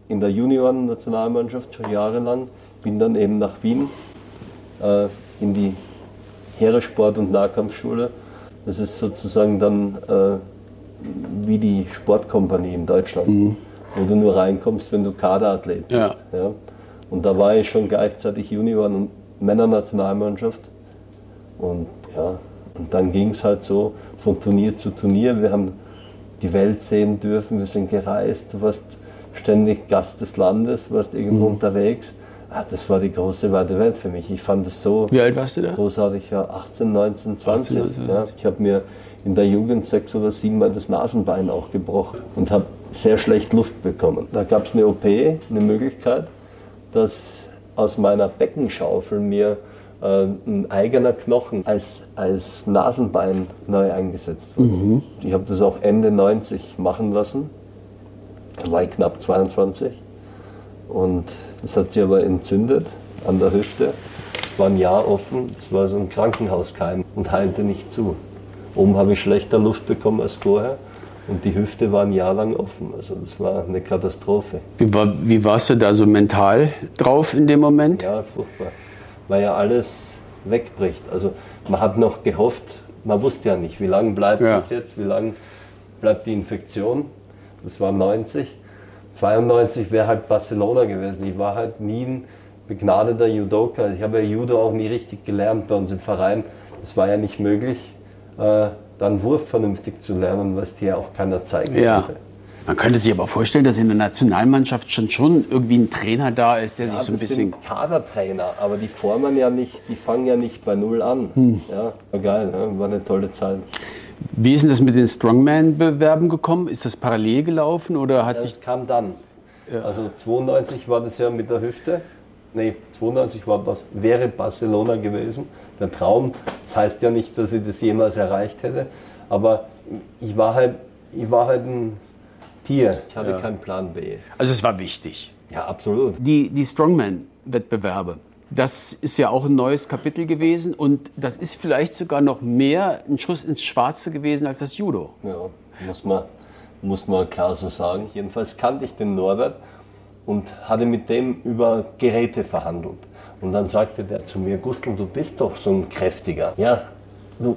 in der Junioren-Nationalmannschaft schon jahrelang, bin dann eben nach Wien äh, in die Heeresport- und Nahkampfschule. Das ist sozusagen dann äh, wie die Sportkompanie in Deutschland, wo du nur reinkommst, wenn du Kaderathlet bist. Ja. Und da war ich schon gleichzeitig Junioren- und Männernationalmannschaft. Und ja, und dann ging es halt so von Turnier zu Turnier. Wir haben die Welt sehen dürfen, wir sind gereist, du warst ständig Gast des Landes, warst irgendwo unterwegs. Ah, das war die große weite Welt für mich. Ich fand es so Wie alt warst du da? großartig, ja, 18, 19, 20. 18, 19, ja. Ich habe mir in der Jugend sechs oder sieben Mal das Nasenbein auch gebrochen und habe sehr schlecht Luft bekommen. Da gab es eine OP, eine Möglichkeit, dass aus meiner Beckenschaufel mir ein eigener Knochen als, als Nasenbein neu eingesetzt wurde. Ich habe das auch Ende 90 machen lassen. Da war ich knapp 22. Und das hat sie aber entzündet an der Hüfte. Es war ein Jahr offen, es war so ein Krankenhauskeim und heilte nicht zu. Oben habe ich schlechter Luft bekommen als vorher und die Hüfte war ein Jahr lang offen. Also das war eine Katastrophe. Wie, war, wie warst du da so mental drauf in dem Moment? Ja, furchtbar. Weil ja alles wegbricht. Also man hat noch gehofft, man wusste ja nicht, wie lange bleibt Ja. es jetzt, wie lange bleibt die Infektion. Das war 90. 92 wäre halt Barcelona gewesen. Ich war halt nie ein begnadeter Judoka. Ich habe ja Judo auch nie richtig gelernt bei uns im Verein. Das war ja nicht möglich, äh, dann Wurf vernünftig zu lernen, was dir ja auch keiner zeigen Ja. konnte. Man könnte sich aber vorstellen, dass in der Nationalmannschaft schon, schon irgendwie ein Trainer da ist, der Ja, sich so ein bisschen. sind Kadertrainer, aber die formen ja nicht, die fangen ja nicht bei Null an. Hm. Ja, war geil, ne? war eine tolle Zeit. Wie ist denn das mit den Strongman-Bewerben gekommen? Ist das parallel gelaufen oder hat sich. Das kam dann. Also 92 war das ja mit der Hüfte. Nee, 92 war, Bas- wäre Barcelona gewesen. Der Traum. Das heißt ja nicht, dass ich das jemals erreicht hätte. Aber ich war halt, ich war halt ein Tier. Ich hatte Ja. keinen Plan B. Also, es war wichtig. Ja, absolut. Die, die Strongman-Wettbewerbe, das ist ja auch ein neues Kapitel gewesen und das ist vielleicht sogar noch mehr ein Schuss ins Schwarze gewesen als das Judo. Ja, muss man, muss man klar so sagen. Jedenfalls kannte ich den Norbert und hatte mit dem über Geräte verhandelt. Und dann sagte der zu mir, Gustl, du bist doch so ein kräftiger. Ja,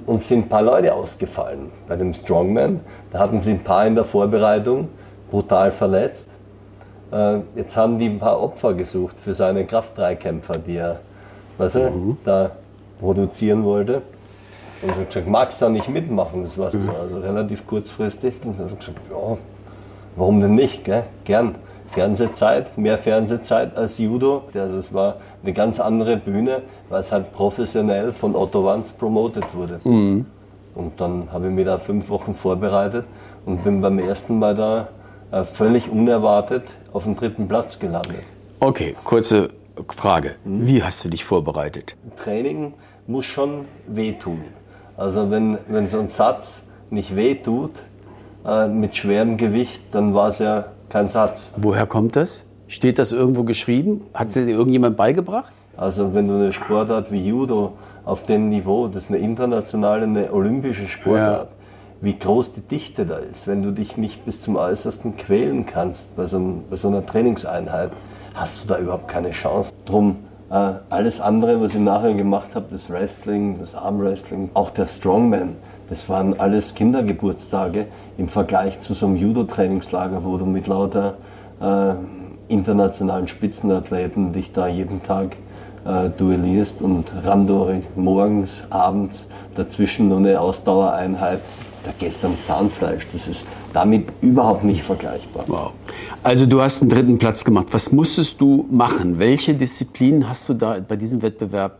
uns sind ein paar Leute ausgefallen bei dem Strongman. Da hatten sie ein paar in der Vorbereitung, brutal verletzt. Äh, jetzt haben die ein paar Opfer gesucht für seine Kraft-3-Kämpfer, die er weißt du, da produzieren wollte. Und ich habe gesagt, magst du da nicht mitmachen? Das war so, also relativ kurzfristig. Und ich gesagt, ja, warum denn nicht? Gell? Gern. Fernsehzeit, mehr Fernsehzeit als Judo. Also es war eine ganz andere Bühne, weil es halt professionell von Otto Wanz promotet wurde. Und dann habe ich mich da fünf Wochen vorbereitet und bin beim ersten Mal da völlig unerwartet auf dem dritten Platz gelandet. Okay, kurze Frage. Wie hast du dich vorbereitet? Training muss schon wehtun. Also wenn, wenn so ein Satz nicht wehtut äh, mit schwerem Gewicht, dann war es ja kein Satz. Woher kommt das? Steht das irgendwo geschrieben? Hat sie dir irgendjemand beigebracht? Also wenn du eine Sportart wie Judo auf dem Niveau, das ist eine internationale, eine olympische Sportart, wie groß die Dichte da ist, wenn du dich nicht bis zum Äußersten quälen kannst bei so, bei so einer Trainingseinheit, hast du da überhaupt keine Chance. Drum äh, alles andere, was ich nachher gemacht habe, das Wrestling, das Armwrestling, auch der Strongman, das waren alles Kindergeburtstage im Vergleich zu so einem Judo-Trainingslager, wo du mit lauter äh, internationalen Spitzenathleten dich da jeden Tag äh, duellierst und Randori morgens, abends, dazwischen noch eine Ausdauereinheit. Da gehst du am Zahnfleisch. Das ist damit überhaupt nicht vergleichbar. Wow. Also du hast einen dritten Platz gemacht. Was musstest du machen? Welche Disziplinen hast du da bei diesem Wettbewerb?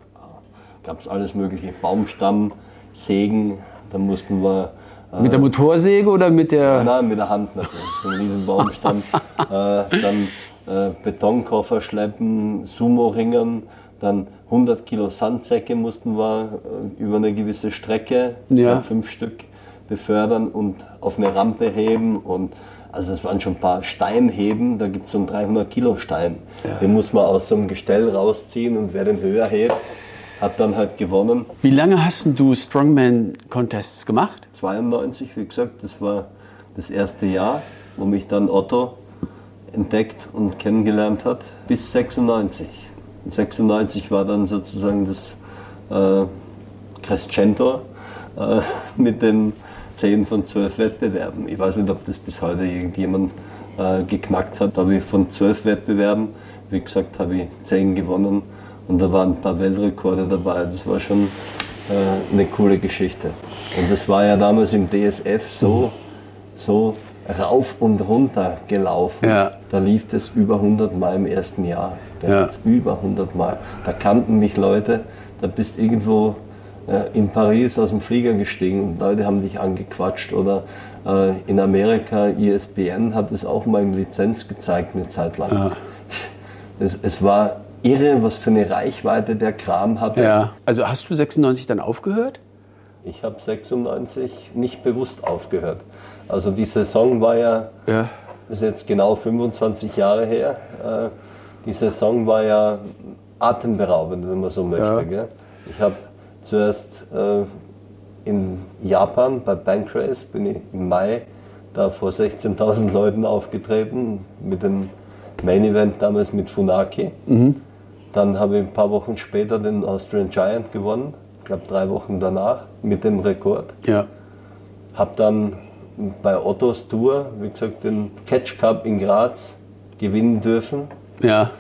Gab es alles mögliche. Baumstamm, Sägen, da mussten wir Mit der Motorsäge oder mit der... Nein, mit der Hand natürlich. So ein riesen Baumstamm. äh, dann äh, Betonkoffer schleppen, Sumo-Ringern, dann 100 Kilo Sandsäcke mussten wir äh, über eine gewisse Strecke, Ja. äh, fünf Stück, befördern und auf eine Rampe heben. Und also es waren schon ein paar Steinheben, da gibt es so einen 300 Kilo Stein. Den muss man aus so einem Gestell rausziehen und wer den höher hebt, hat dann halt gewonnen. Wie lange hast du Strongman-Contests gemacht? 92, wie gesagt, das war das erste Jahr, wo mich dann Otto entdeckt und kennengelernt hat, bis 96. Und 96 war dann sozusagen das äh, Crescendo äh, mit den 10 von 12 Wettbewerben. Ich weiß nicht, ob das bis heute irgendjemand äh, geknackt hat, aber ich von 12 Wettbewerben, wie gesagt, habe ich 10 gewonnen und da waren ein paar Weltrekorde dabei. Das war schon äh, eine coole Geschichte. Und das war ja damals im DSF so, so rauf und runter gelaufen. Ja. Da lief das über 100 Mal im ersten Jahr. Da Ja. über 100 Mal. Da kannten mich Leute, da bist irgendwo in Paris aus dem Flieger gestiegen und Leute haben dich angequatscht oder äh, in Amerika, ESPN hat es auch mal in Lizenz gezeigt eine Zeit lang. Es, es war irre, was für eine Reichweite der Kram hatte. Ja. Also hast du 96 dann aufgehört? Ich habe 96 nicht bewusst aufgehört. Also die Saison war ja, Ja. ist jetzt genau 25 Jahre her. Äh, Die Saison war ja atemberaubend, wenn man so möchte. Ja. Ich habe zuerst äh, in Japan bei Bankrace, bin ich im Mai da vor 16.000 Leuten aufgetreten mit dem Main Event damals mit Funaki. Dann habe ich ein paar Wochen später den Austrian Giant gewonnen, ich glaube drei Wochen danach mit dem Rekord. Ja. Habe dann bei Ottos Tour, wie gesagt, den Catch Cup in Graz gewinnen dürfen. Ja.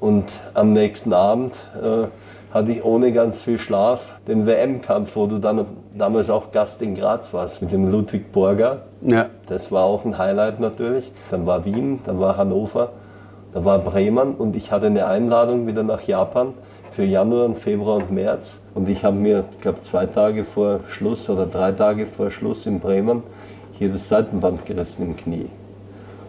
Und am nächsten Abend äh, hatte ich ohne ganz viel Schlaf den WM-Kampf, wo du dann damals auch Gast in Graz warst mit dem Ludwig Borger. Ja. Das war auch ein Highlight natürlich. Dann war Wien, dann war Hannover, da war Bremen und ich hatte eine Einladung wieder nach Japan für Januar, und Februar und März. Und ich habe mir, ich glaube, zwei Tage vor Schluss oder drei Tage vor Schluss in Bremen hier das Seitenband gerissen im Knie.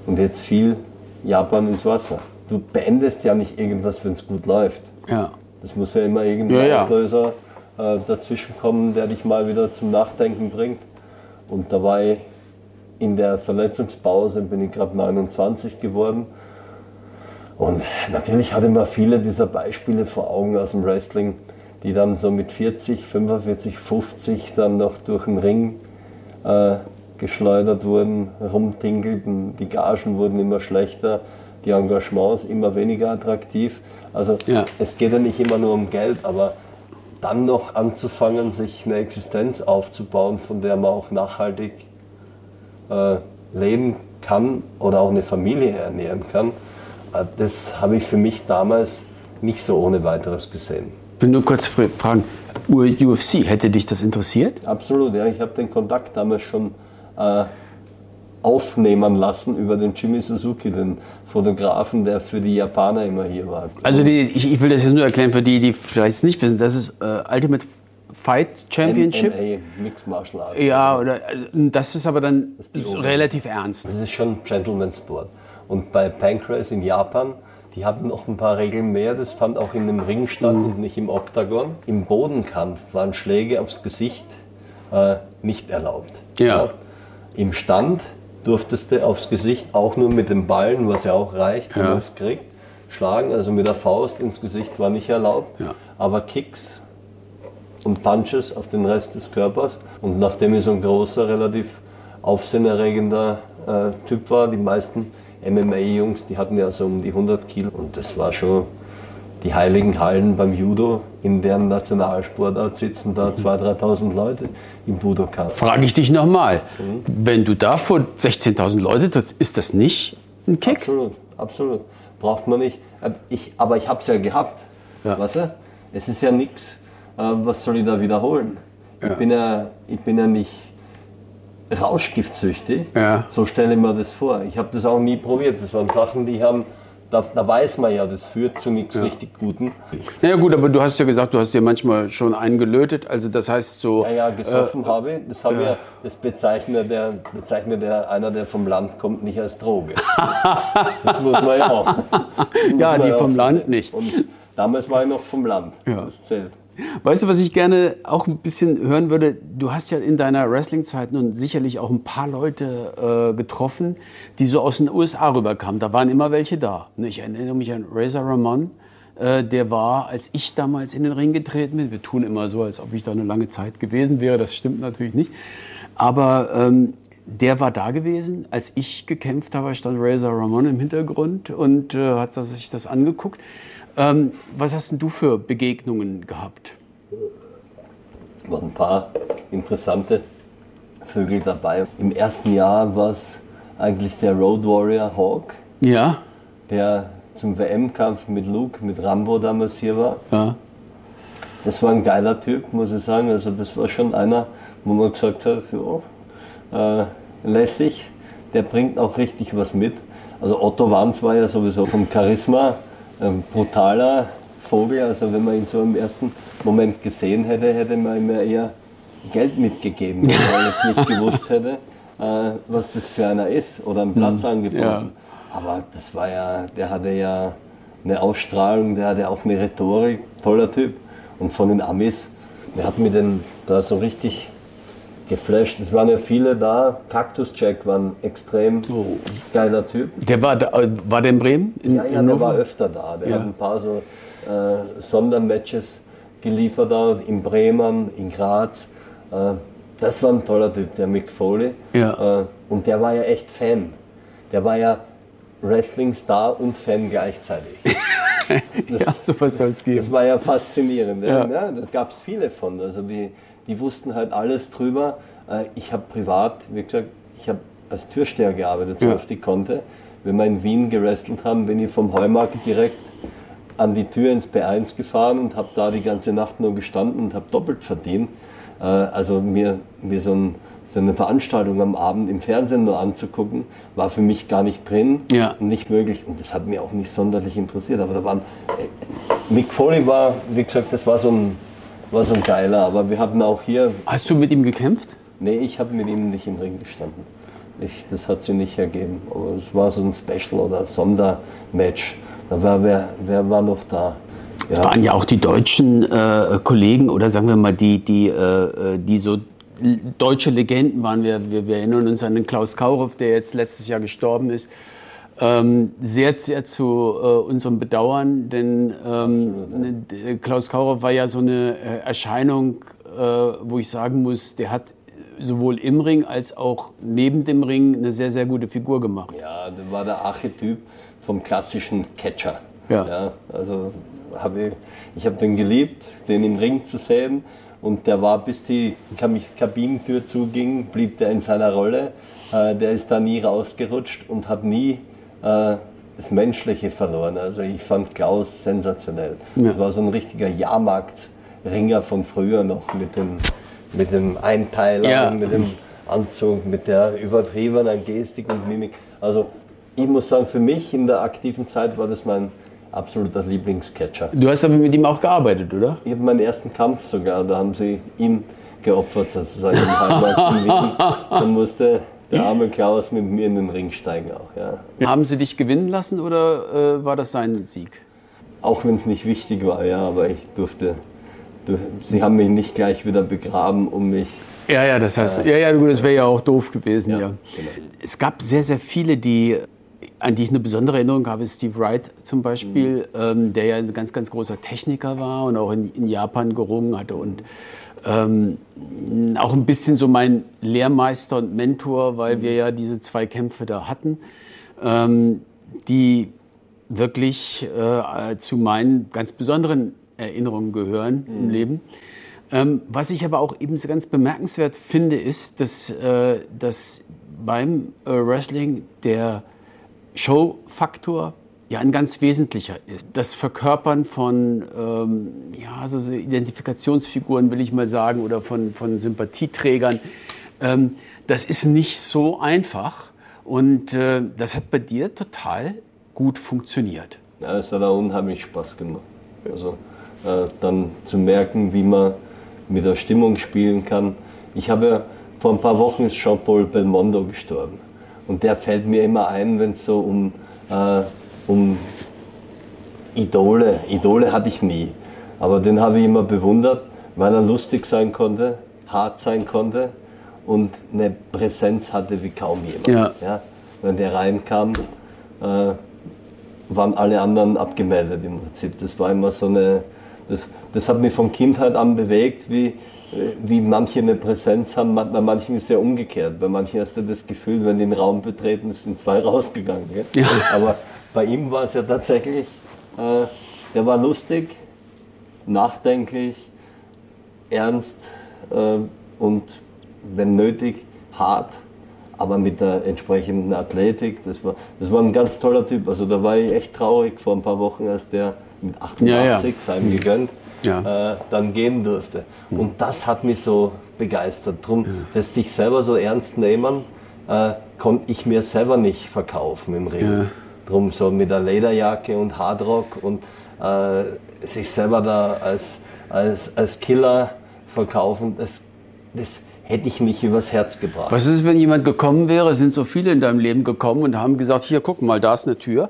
Und jetzt fiel Japan ins Wasser. Du beendest ja nicht irgendwas, wenn es gut läuft. Ja. Das muss ja immer irgendein Ja. Auslöser äh, dazwischen kommen, der dich mal wieder zum Nachdenken bringt. Und da war ich in der Verletzungspause, bin ich gerade 29 geworden. Und natürlich hatte man viele dieser Beispiele vor Augen aus dem Wrestling, die dann so mit 40, 45, 50 dann noch durch den Ring äh, geschleudert wurden, rumtinkelten. Die Gagen wurden immer schlechter, die Engagements immer weniger attraktiv. Also Ja. es geht ja nicht immer nur um Geld, aber dann noch anzufangen, sich eine Existenz aufzubauen, von der man auch nachhaltig äh, leben kann oder auch eine Familie ernähren kann, äh, das habe ich für mich damals nicht so ohne weiteres gesehen. Ich will nur kurz fr- fragen, UFC, hätte dich das interessiert? Absolut, ja. Ich habe den Kontakt damals schon äh, aufnehmen lassen über den Jimmy Suzuki, den Fotografen, der für die Japaner immer hier war. Also die, ich, ich will das jetzt nur erklären für die, die vielleicht es nicht wissen. Das ist äh, Ultimate Fight Championship. MMA, Mixed Martial Arts. Ja, oder äh, das ist aber dann Ober- relativ ernst. Das ist schon Gentleman Sport. Und bei Pancrase in Japan, die hatten noch ein paar Regeln mehr. Das fand auch in einem Ring statt und nicht im Oktagon. Im Bodenkampf waren Schläge aufs Gesicht äh, nicht erlaubt. Ja. Im Stand durftest du aufs Gesicht auch nur mit dem Ballen, was ja auch reicht, wenn Ja. man es kriegt, schlagen. Also mit der Faust ins Gesicht war nicht erlaubt. Ja. Aber Kicks und Punches auf den Rest des Körpers. Und nachdem ich so ein großer, relativ aufsehenerregender äh, Typ war, die meisten MMA-Jungs, die hatten ja so um die 100 Kilo. Und das war schon die heiligen Hallen beim Judo, in deren Nationalsportart sitzen da 2.000, 3.000 Leute im Budokan. Frage ich dich nochmal. Wenn du da vor 16.000 Leute, das, ist das nicht ein Kick? Absolut, absolut. Braucht man nicht. Äh, Ich, aber ich habe es ja gehabt. Ja. Weißt du? Es ist ja nichts, was soll ich da wiederholen? Ja. Ich, bin ja, ich bin ja nicht rauschgiftsüchtig. Ja. So stelle ich mir das vor. Ich habe das auch nie probiert. Das waren Sachen, die haben, da, da weiß man ja, das führt zu nichts richtig Gutem. Naja gut, aber du hast ja gesagt, du hast dir manchmal schon eingelötet. Also das heißt so... Ja, ja, gesoffen habe ich. Das, haben wir, das bezeichnet, der, bezeichnet der, einer, der vom Land kommt, nicht als Droge. Das muss man ja auch. Ja, die vom Land nicht. Und damals war ich noch vom Land. Ja. Das zählt. Weißt du, was ich gerne auch ein bisschen hören würde? Du hast ja in deiner Wrestling-Zeit nun sicherlich auch ein paar Leute äh, getroffen, die so aus den USA rüberkamen. Da waren immer welche da. Ne, Ich erinnere mich an Razor Ramon. Äh, der war, als ich damals in den Ring getreten bin, wir tun immer so, als ob ich da eine lange Zeit gewesen wäre. Das stimmt natürlich nicht. Aber ähm, der war da gewesen. Als ich gekämpft habe, stand Razor Ramon im Hintergrund und äh, hat sich das angeguckt. Ähm, was hast denn du für Begegnungen gehabt? waren ein paar interessante Vögel dabei. Im ersten Jahr war es eigentlich der Road Warrior Hawk, Ja, der zum WM-Kampf mit Luke, mit Rambo damals hier war. ja. Das war ein geiler Typ, muss ich sagen. Also das war schon einer, wo man gesagt hat, ja, äh, lässig, der bringt auch richtig was mit. Also Otto Wanz war ja sowieso vom Charisma ein brutaler Vogel. Also wenn man ihn so im ersten Moment gesehen hätte, hätte man ihm eher Geld mitgegeben, wenn er jetzt nicht gewusst hätte, äh, was das für einer ist oder einen Platz angeboten. ja. Aber das war ja, der hatte ja eine Ausstrahlung, der hatte auch eine Rhetorik, toller Typ. Und von den Amis, wir hatten mit den da so richtig geflasht. Es waren ja viele da. Cactus Jack war ein extrem Oh. geiler Typ. Der war, da, äh, war der in Bremen? In, Ja, ja, in der war öfter da. Der Ja. hat ein paar so äh, Sondermatches geliefert, da, in Bremen, in Graz. Äh, das war ein toller Typ, der Mick Foley. Ja. Äh, und der war ja echt Fan. Der war ja Wrestling-Star und Fan gleichzeitig. ja, sowas soll es geben. Das war ja faszinierend. Ja. Ja. Ja, da gab es viele von. Also die, die wussten halt alles drüber. Äh, Ich habe privat, wie gesagt, ich habe als Türsteher gearbeitet, so Ja. oft ich konnte. Wenn wir in Wien gerestelt haben, bin ich vom Heumarkt direkt an die Tür ins B1 gefahren und habe da die ganze Nacht nur gestanden und habe doppelt verdient. Äh, also mir, mir so, ein, so, eine Veranstaltung am Abend im Fernsehen nur anzugucken, war für mich gar nicht drin ja. nicht möglich. Und das hat mich auch nicht sonderlich interessiert. Aber da waren, äh, Mick Foley war, wie gesagt, das war so ein, war so ein geiler. Aber wir hatten auch hier... Hast du mit ihm gekämpft? Nee, ich habe mit ihm nicht im Ring gestanden. Ich, das hat sie nicht ergeben. Aber es war so ein Special oder Sondermatch. Da war, wer, wer war noch da? Es ja. waren ja auch die deutschen äh, Kollegen oder sagen wir mal die, die, äh, die so deutsche Legenden waren. Wir, wir, wir, erinnern uns an den Klaus Kaurow, der jetzt letztes Jahr gestorben ist. Ähm, sehr, sehr zu äh, unserem Bedauern, denn ähm, ja. Klaus Kaurow war ja so eine äh, Erscheinung, äh, wo ich sagen muss, der hat sowohl im Ring als auch neben dem Ring eine sehr, sehr gute Figur gemacht. Ja, der war der Archetyp vom klassischen Catcher. Ja. ja also hab ich, ich habe den geliebt, den im Ring zu sehen. Und der war, bis die Kabinentür zuging, blieb der in seiner Rolle. Äh, der ist da nie rausgerutscht und hat nie äh, das Menschliche verloren. Also ich fand Klaus sensationell. Ja. Das war so ein richtiger Jahrmarktringer von früher noch mit dem, mit dem Einteiler ja. und mit dem Anzug, mit der übertriebenen Gestik und Mimik. Also ich muss sagen, für mich in der aktiven Zeit war das mein absoluter Lieblingscatcher. Du hast aber mit ihm auch gearbeitet, oder? Ich habe meinen ersten Kampf sogar, da haben sie ihn geopfert sozusagen im Heimat in Wien. Dann musste der arme Klaus mit mir in den Ring steigen auch. Ja. Haben sie dich gewinnen lassen oder äh, war das sein Sieg? Auch wenn es nicht wichtig war, ja, aber ich durfte. Sie haben mich nicht gleich wieder begraben, um mich ja, ja, das heißt, äh, ja, ja, das wäre ja auch doof gewesen, ja. ja. Genau. Es gab sehr, sehr viele, die an die ich eine besondere Erinnerung habe, ist Steve Wright zum Beispiel, mhm. ähm, der ja ein ganz, ganz großer Techniker war und auch in, in Japan gerungen hatte und ähm, auch ein bisschen so mein Lehrmeister und Mentor, weil mhm. wir ja diese zwei Kämpfe da hatten, ähm, die wirklich äh, zu meinen ganz besonderen Erinnerungen gehören mhm. im Leben. Ähm, was ich aber auch eben so ganz bemerkenswert finde, ist, dass, äh, dass beim äh, Wrestling der Showfaktor ja ein ganz wesentlicher ist. Das Verkörpern von ähm, ja, so Identifikationsfiguren, will ich mal sagen, oder von, von Sympathieträgern, ähm, das ist nicht so einfach. Und äh, das hat bei dir total gut funktioniert. Ja, es hat auch unheimlich Spaß gemacht. Also äh, dann zu merken, wie man mit der Stimmung spielen kann. Ich habe ja, vor ein paar Wochen ist Jean-Paul Belmondo gestorben. Und der fällt mir immer ein, wenn es so um, äh, um Idole, Idole hatte ich nie, aber den habe ich immer bewundert, weil er lustig sein konnte, hart sein konnte und eine Präsenz hatte wie kaum jemand. Ja. Ja, wenn der reinkam, äh, waren alle anderen abgemeldet im Prinzip. Das war immer so eine, das, das hat mich von Kindheit an bewegt, wie, wie manche eine Präsenz haben, bei manchen ist es ja umgekehrt. Bei manchen hast du das Gefühl, wenn die den Raum betreten, sind zwei rausgegangen. Ja. Aber bei ihm war es ja tatsächlich, äh, der war lustig, nachdenklich, ernst äh, und wenn nötig hart, aber mit der entsprechenden Athletik. Das war, das war ein ganz toller Typ. Also da war ich echt traurig vor ein paar Wochen, als der mit 88 ja, ja. sei ihm gegönnt ja. äh, dann gehen durfte. Mhm. Und das hat mich so begeistert. Drum, ja. das sich selber so ernst nehmen, äh, konnte ich mir selber nicht verkaufen im Ring. Ja. Drum so mit der Lederjacke und Hardrock und äh, sich selber da als, als, als Killer verkaufen, das, das hätte ich mich übers Herz gebracht. Was ist, wenn jemand gekommen wäre, sind so viele in deinem Leben gekommen und haben gesagt, hier, guck mal, da ist eine Tür.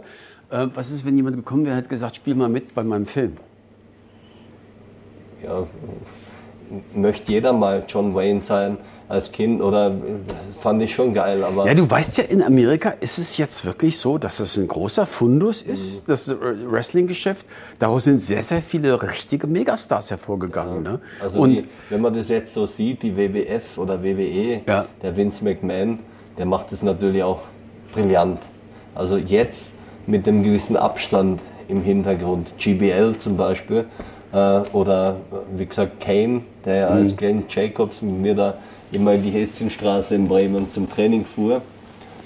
Äh, was ist, wenn jemand gekommen wäre und hat gesagt, spiel mal mit bei meinem Film? Ja, möchte jeder mal John Wayne sein als Kind oder fand ich schon geil. Aber ja, du weißt ja, in Amerika ist es jetzt wirklich so, dass es ein großer Fundus ist, mhm. das Wrestling-Geschäft. Daraus sind sehr, sehr viele richtige Megastars hervorgegangen. Ja. Ne? Also Und die, wenn man das jetzt so sieht, die WWF oder WWE, ja. der Vince McMahon, der macht das natürlich auch brillant. Also jetzt mit einem gewissen Abstand im Hintergrund, GBL zum Beispiel, oder wie gesagt Kane, der mhm. als Glenn Jacobs mit mir da immer in die Häschenstraße in Bremen zum Training fuhr.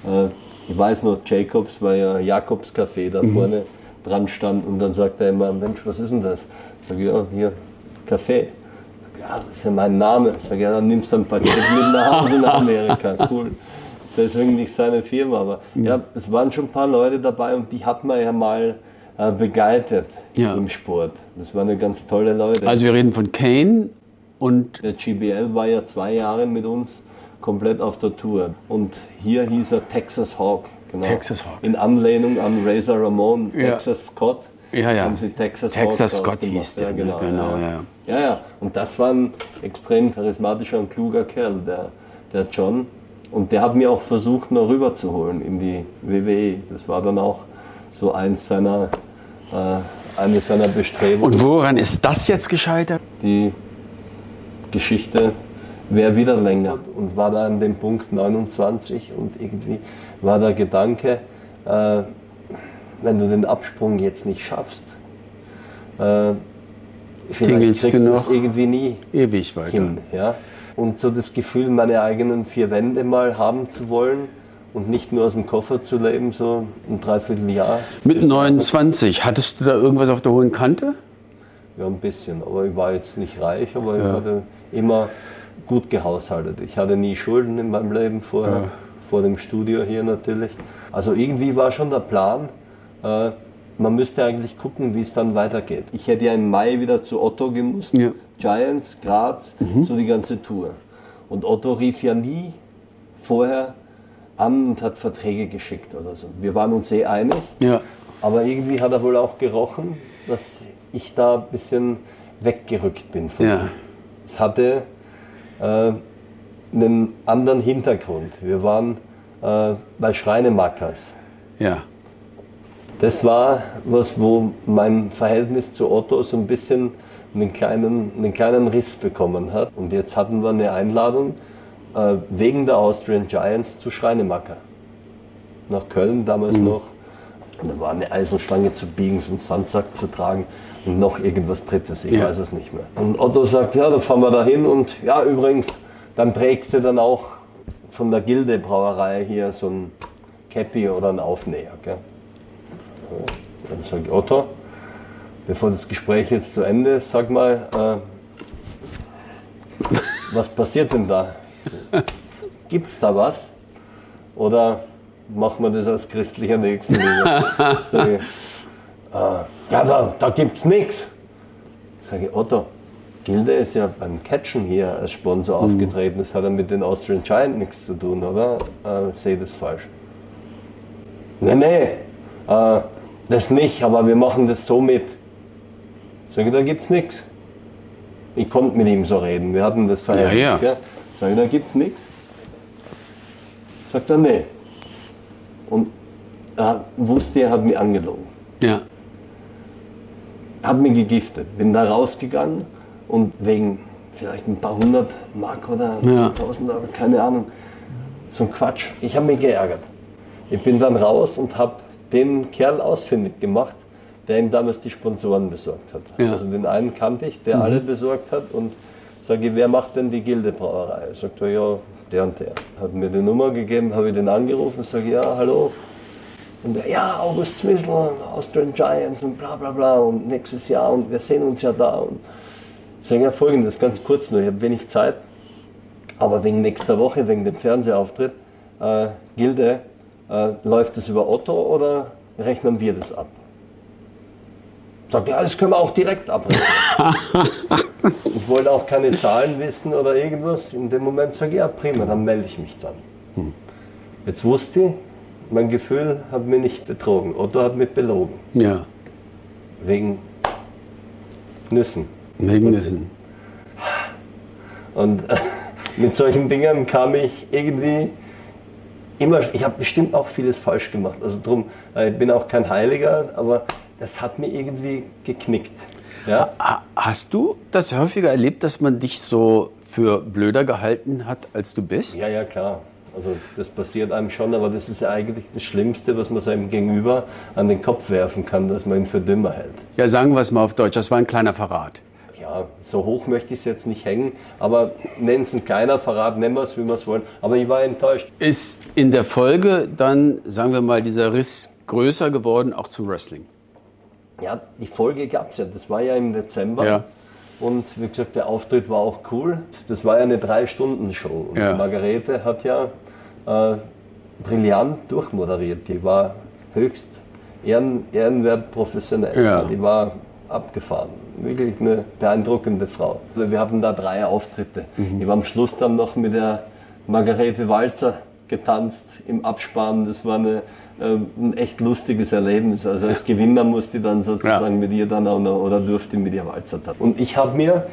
Äh, ich weiß noch, Jacobs war ja Jakobs Café da mhm. vorne dran stand. Und dann sagt er immer, Mensch, was ist denn das? Sag ich, ja, hier, Kaffee. Ja, das ist ja mein Name. Sag ich, ja, dann nimmst du ein Paket mit nach Hause nach Amerika. Cool. Das ist deswegen nicht seine Firma, aber ja, es waren schon ein paar Leute dabei und die hat man ja mal äh, begleitet Ja. im Sport. Das waren ja ganz tolle Leute. Also wir reden von Kane und Der GBL war ja zwei Jahre mit uns komplett auf der Tour. Und hier hieß er Texas Hawk. Genau. Texas Hawk. In Anlehnung an Razor Ramon, Ja. Texas Scott. Ja, ja. Haben sie Texas, Texas Hawk Scott hieß der, ja, genau. Genau, ja. ja. Ja, ja. Und das war ein extrem charismatischer und kluger Kerl, der, der John. Und der hat mir auch versucht, noch rüberzuholen in die WWE. Das war dann auch so eins seiner, äh, eine seiner Bestrebungen. Und woran ist das jetzt gescheitert? die Geschichte wäre wieder länger und war da an dem Punkt 29 und irgendwie war der Gedanke, äh, wenn du den Absprung jetzt nicht schaffst, äh, vielleicht kriegst du es irgendwie nie Ewig weiter. hin. Ja? Und so das Gefühl, meine eigenen vier Wände mal haben zu wollen und nicht nur aus dem Koffer zu leben, so ein Dreivierteljahr. Mit 29, hattest du da irgendwas auf der hohen Kante? Ja, ein bisschen. Aber ich war jetzt nicht reich, aber ich hatte immer gut gehaushaltet. Ich hatte nie Schulden in meinem Leben vorher, vor dem Studio hier natürlich. Also irgendwie war schon der Plan, äh, man müsste eigentlich gucken, wie es dann weitergeht. Ich hätte ja im Mai wieder zu Otto gemusst. Ja. Giants, Graz, so die ganze Tour. Und Otto rief ja nie vorher an und hat Verträge geschickt oder so. Wir waren uns eh einig. Ja. Aber irgendwie hat er wohl auch gerochen, dass ich da ein bisschen weggerückt bin von Ja. ihm. Es hatte äh, einen anderen Hintergrund. Wir waren äh, bei Schreinemackers. Ja. Das war was, wo mein Verhältnis zu Otto so ein bisschen einen kleinen, einen kleinen Riss bekommen hat. Und jetzt hatten wir eine Einladung äh, wegen der Austrian Giants zu Schreinemacker. Nach Köln damals noch. Und da war eine Eisenstange zu biegen, so einen Sandsack zu tragen und noch irgendwas Drittes, ich Ja. weiß es nicht mehr. Und Otto sagt, ja, da fahren wir da hin und ja, übrigens, dann trägst du dann auch von der Gilde Brauerei hier so ein Käppi oder ein Aufnäher. Gell? Dann sage ich, Otto, bevor das Gespräch jetzt zu Ende ist, sag mal, äh, was passiert denn da? Gibt es da was? Oder machen wir das aus christlicher Nächstenliebe? Sag ich, äh, ja, da, da gibt es nichts. Sage Otto, Gilde ist ja beim Catchen hier als Sponsor aufgetreten. Das hat ja mit den Austrian Giant nichts zu tun, oder? Äh, sehe das falsch? Nee, nee, äh, das nicht, aber wir machen das so mit. Sag ich, da gibt's nichts. Ich konnte mit ihm so reden, wir hatten das Verhältnis. Ja, ja. Sag ich, da gibt's nichts. Sagt er, nee. Und er wusste, er hat mich angelogen. Ja. Hat mich gegiftet. Bin da rausgegangen und wegen vielleicht ein paar hundert Mark oder Ja. tausend, aber keine Ahnung, so ein Quatsch. Ich habe mich geärgert. Ich bin dann raus und habe den Kerl ausfindig gemacht, der ihm damals die Sponsoren besorgt hat. Ja. Also den einen kannte ich, der alle besorgt hat und sage, wer macht denn die Gildebrauerei? Sagt er, ja, der und der. Hat mir die Nummer gegeben, habe ich den angerufen, sage, ja, hallo. Und er, ja, August Zwiesel, Austrian Giants und bla bla bla und nächstes Jahr und wir sehen uns ja da. Und ich sage, ja, folgendes, ganz kurz nur, ich habe wenig Zeit, aber wegen nächster Woche, wegen dem Fernsehauftritt, äh, Gilde, äh, läuft das über Otto oder rechnen wir das ab? Sagt, ja, das können wir auch direkt abrechnen. ich wollte auch keine Zahlen wissen oder irgendwas. In dem Moment sage ich, ja, prima, dann melde ich mich dann. Jetzt wusste ich, mein Gefühl hat mich nicht betrogen. Otto hat mich belogen. Ja. Wegen Nüssen. Wegen Nissen. Und äh, mit solchen Dingen kam ich irgendwie immer, ich habe bestimmt auch vieles falsch gemacht. Also drum, äh, ich bin auch kein Heiliger, aber das hat mir irgendwie geknickt. Ja? Ha- Hast du das häufiger erlebt, dass man dich so für blöder gehalten hat, als du bist? ja, ja, klar. Also das passiert einem schon, aber das ist eigentlich das Schlimmste, was man seinem Gegenüber an den Kopf werfen kann, dass man ihn für dümmer hält. Ja, sagen wir es mal auf Deutsch, das war ein kleiner Verrat. Ja, so hoch möchte ich es jetzt nicht hängen, aber nennen es ein kleiner Verrat, nennen wir es, wie wir es wollen. Aber ich war enttäuscht. Ist in der Folge dann, sagen wir mal, dieser Riss größer geworden, auch zum Wrestling? Ja, die Folge gab es ja. Das war ja im Dezember. Ja. Und wie gesagt, der Auftritt war auch cool. Das war ja eine Drei-Stunden-Show. Und Ja. Margarete hat ja äh, brillant durchmoderiert. Die war höchst ehren, ehrenwert professionell. Ja. Die war abgefahren. Wirklich eine beeindruckende Frau. Wir hatten da drei Auftritte. Mhm. Ich war am Schluss dann noch mit der Margarete Walzer getanzt im Abspann. Das war eine, ein echt lustiges Erlebnis. Also als Gewinner musste ich dann sozusagen mit ihr dann auch noch, oder durfte mit ihr Walzer tanzen. Und ich habe mir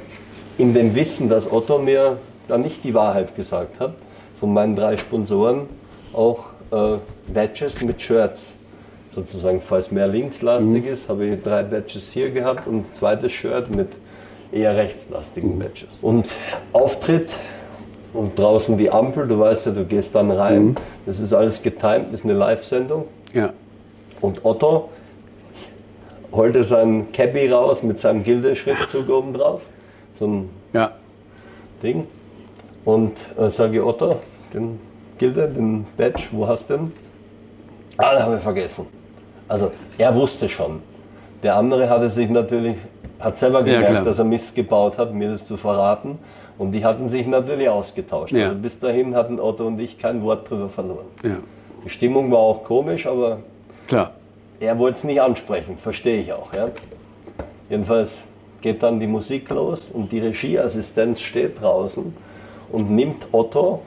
in dem Wissen, dass Otto mir da nicht die Wahrheit gesagt hat, von meinen drei Sponsoren auch äh, Badges mit Shirts sozusagen, falls mehr linkslastig ist, habe ich drei Badges hier gehabt und ein zweites Shirt mit eher rechtslastigen Badges. Und Auftritt und draußen die Ampel, du weißt ja, du gehst dann rein, das ist alles getimed, das ist eine Live-Sendung. Ja. Und Otto holte sein Cappy raus mit seinem Gilde-Schriftzug oben drauf, so ein Ja. Ding. Und äh, sage ich, Otto, den Gilde, den Badge, wo hast du den? Ah, den haben wir vergessen. Also er wusste schon. Der andere hatte sich natürlich, hat selber Ja, gemerkt, klar. dass er Mist gebaut hat, mir das zu verraten. Und die hatten sich natürlich ausgetauscht. Ja. Also bis dahin hatten Otto und ich kein Wort drüber verloren. Ja. Die Stimmung war auch komisch, aber Klar. er wollte es nicht ansprechen, verstehe ich auch. Ja? Jedenfalls geht dann die Musik los und die Regieassistenz steht draußen und nimmt Otto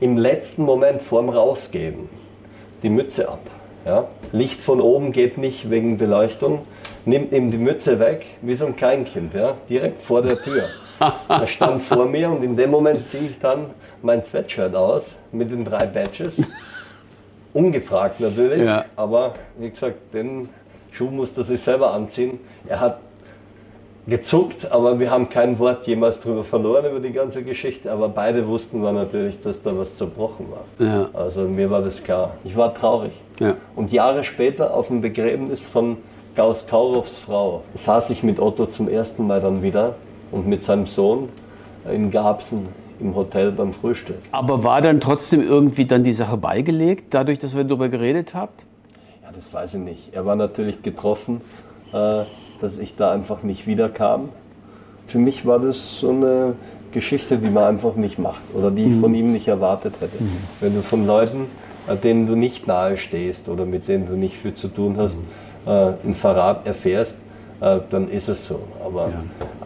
im letzten Moment vorm Rausgehen die Mütze ab. Ja? Licht von oben geht nicht wegen Beleuchtung, nimmt ihm die Mütze weg, wie so ein Kleinkind, ja? direkt vor der Tür. Er stand vor mir und in dem Moment ziehe ich dann mein Sweatshirt aus mit den drei Badges. Ungefragt natürlich, Ja. aber wie gesagt, den Schuh musste er sich selber anziehen. Er hat gezuckt, aber wir haben kein Wort jemals darüber verloren, über die ganze Geschichte. Aber beide wussten wir natürlich, dass da was zerbrochen war. Ja. Also mir war das klar. Ich war traurig. Ja. Und Jahre später auf dem Begräbnis von Gauss Kaurows Frau saß ich mit Otto zum ersten Mal dann wieder und mit seinem Sohn in Garbsen im Hotel beim Frühstück. Aber war dann trotzdem irgendwie dann die Sache beigelegt, dadurch, dass wir darüber geredet habt? Ja, das weiß ich nicht. Er war natürlich getroffen, äh, dass ich da einfach nicht wiederkam. Für mich war das so eine Geschichte, die man einfach nicht macht oder die ich von ihm nicht erwartet hätte. Wenn du von Leuten, äh, denen du nicht nahe stehst oder mit denen du nicht viel zu tun hast, äh, einen Verrat erfährst, äh, dann ist es so. Aber,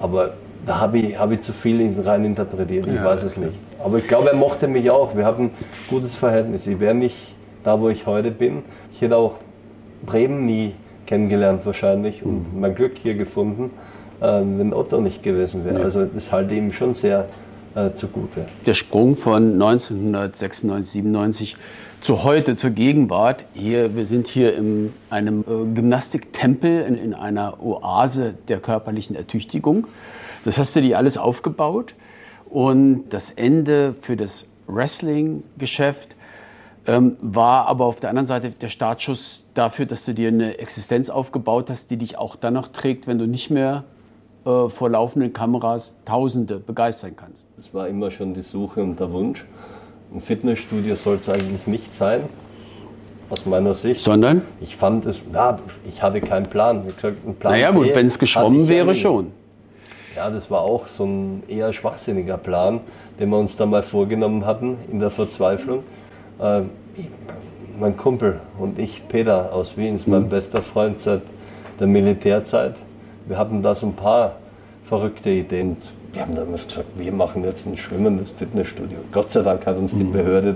aber da habe ich, hab ich zu viel rein interpretiert, ich Ja, weiß es nicht. Aber ich glaube, er mochte mich auch. Wir hatten ein gutes Verhältnis. Ich wäre nicht da, wo ich heute bin. Ich hätte auch Bremen nie kennengelernt wahrscheinlich und mein Glück hier gefunden, äh, wenn Otto nicht gewesen wäre. Also das halte ich ihm schon sehr äh, zugute. Der Sprung von 1996, 97 zu heute, zur Gegenwart. Hier, wir sind hier in einem äh, Gymnastiktempel, in, in einer Oase der körperlichen Ertüchtigung. Das hast du dir alles aufgebaut. Und das Ende für das Wrestling-Geschäft ähm, war aber auf der anderen Seite der Startschuss dafür, dass du dir eine Existenz aufgebaut hast, die dich auch dann noch trägt, wenn du nicht mehr äh, vor laufenden Kameras Tausende begeistern kannst. Das war immer schon die Suche und der Wunsch. Ein Fitnessstudio soll es eigentlich nicht sein, aus meiner Sicht. Sondern? Ich fand es, na, ich hatte keinen Plan. Wie gesagt, Plan Naja gut, wenn es geschwommen ich wäre schon. Ja, das war auch so ein eher schwachsinniger Plan, den wir uns da mal vorgenommen hatten in der Verzweiflung. Äh, mein Kumpel und ich, Peter aus Wien, ist mein bester Freund seit der Militärzeit. Wir hatten da so ein paar verrückte Ideen. Wir haben damals gesagt, wir machen jetzt ein schwimmendes Fitnessstudio. Gott sei Dank hat uns die Behörde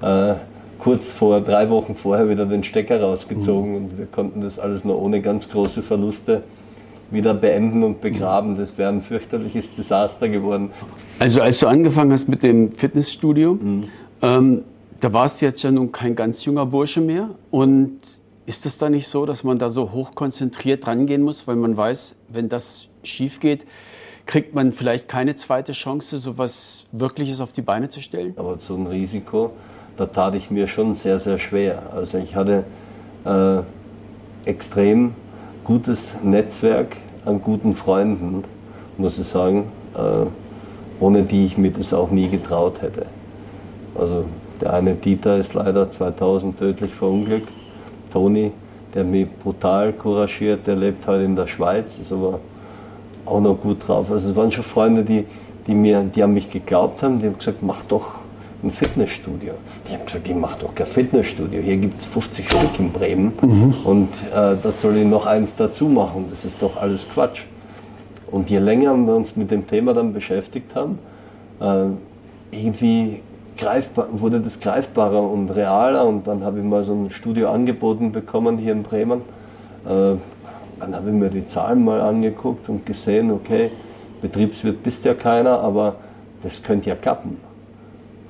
da äh, kurz vor, drei Wochen vorher wieder den Stecker rausgezogen und wir konnten das alles nur ohne ganz große Verluste wieder beenden und begraben. Das wäre ein fürchterliches Desaster geworden. Also als du angefangen hast mit dem Fitnessstudio, ähm, da warst du jetzt ja nun kein ganz junger Bursche mehr. Und ist es da nicht so, dass man da so hochkonzentriert rangehen muss, weil man weiß, wenn das schief geht, kriegt man vielleicht keine zweite Chance, so was Wirkliches auf die Beine zu stellen? Aber so ein Risiko, da tat ich mir schon sehr, sehr schwer. Also ich hatte äh, extrem gutes Netzwerk an guten Freunden, muss ich sagen, äh, ohne die ich mir das auch nie getraut hätte. Also der eine Dieter ist leider 2000 tödlich verunglückt. Toni der mich brutal couragiert, der lebt halt in der Schweiz, ist aber auch noch gut drauf. Also es waren schon Freunde, die, die, mir, die an mich geglaubt haben, die haben gesagt, mach doch ein Fitnessstudio. Die haben gesagt, ich mache doch kein Fitnessstudio. Hier gibt es 50 Stück in Bremen mhm. und äh, da soll ich noch eins dazu machen. Das ist doch alles Quatsch. Und je länger wir uns mit dem Thema dann beschäftigt haben, äh, irgendwie greifbar, wurde das greifbarer und realer. Und dann habe ich mal so ein Studio angeboten bekommen hier in Bremen. Äh, dann habe ich mir die Zahlen mal angeguckt und gesehen, okay, Betriebswirt bist ja keiner, aber das könnte ja klappen.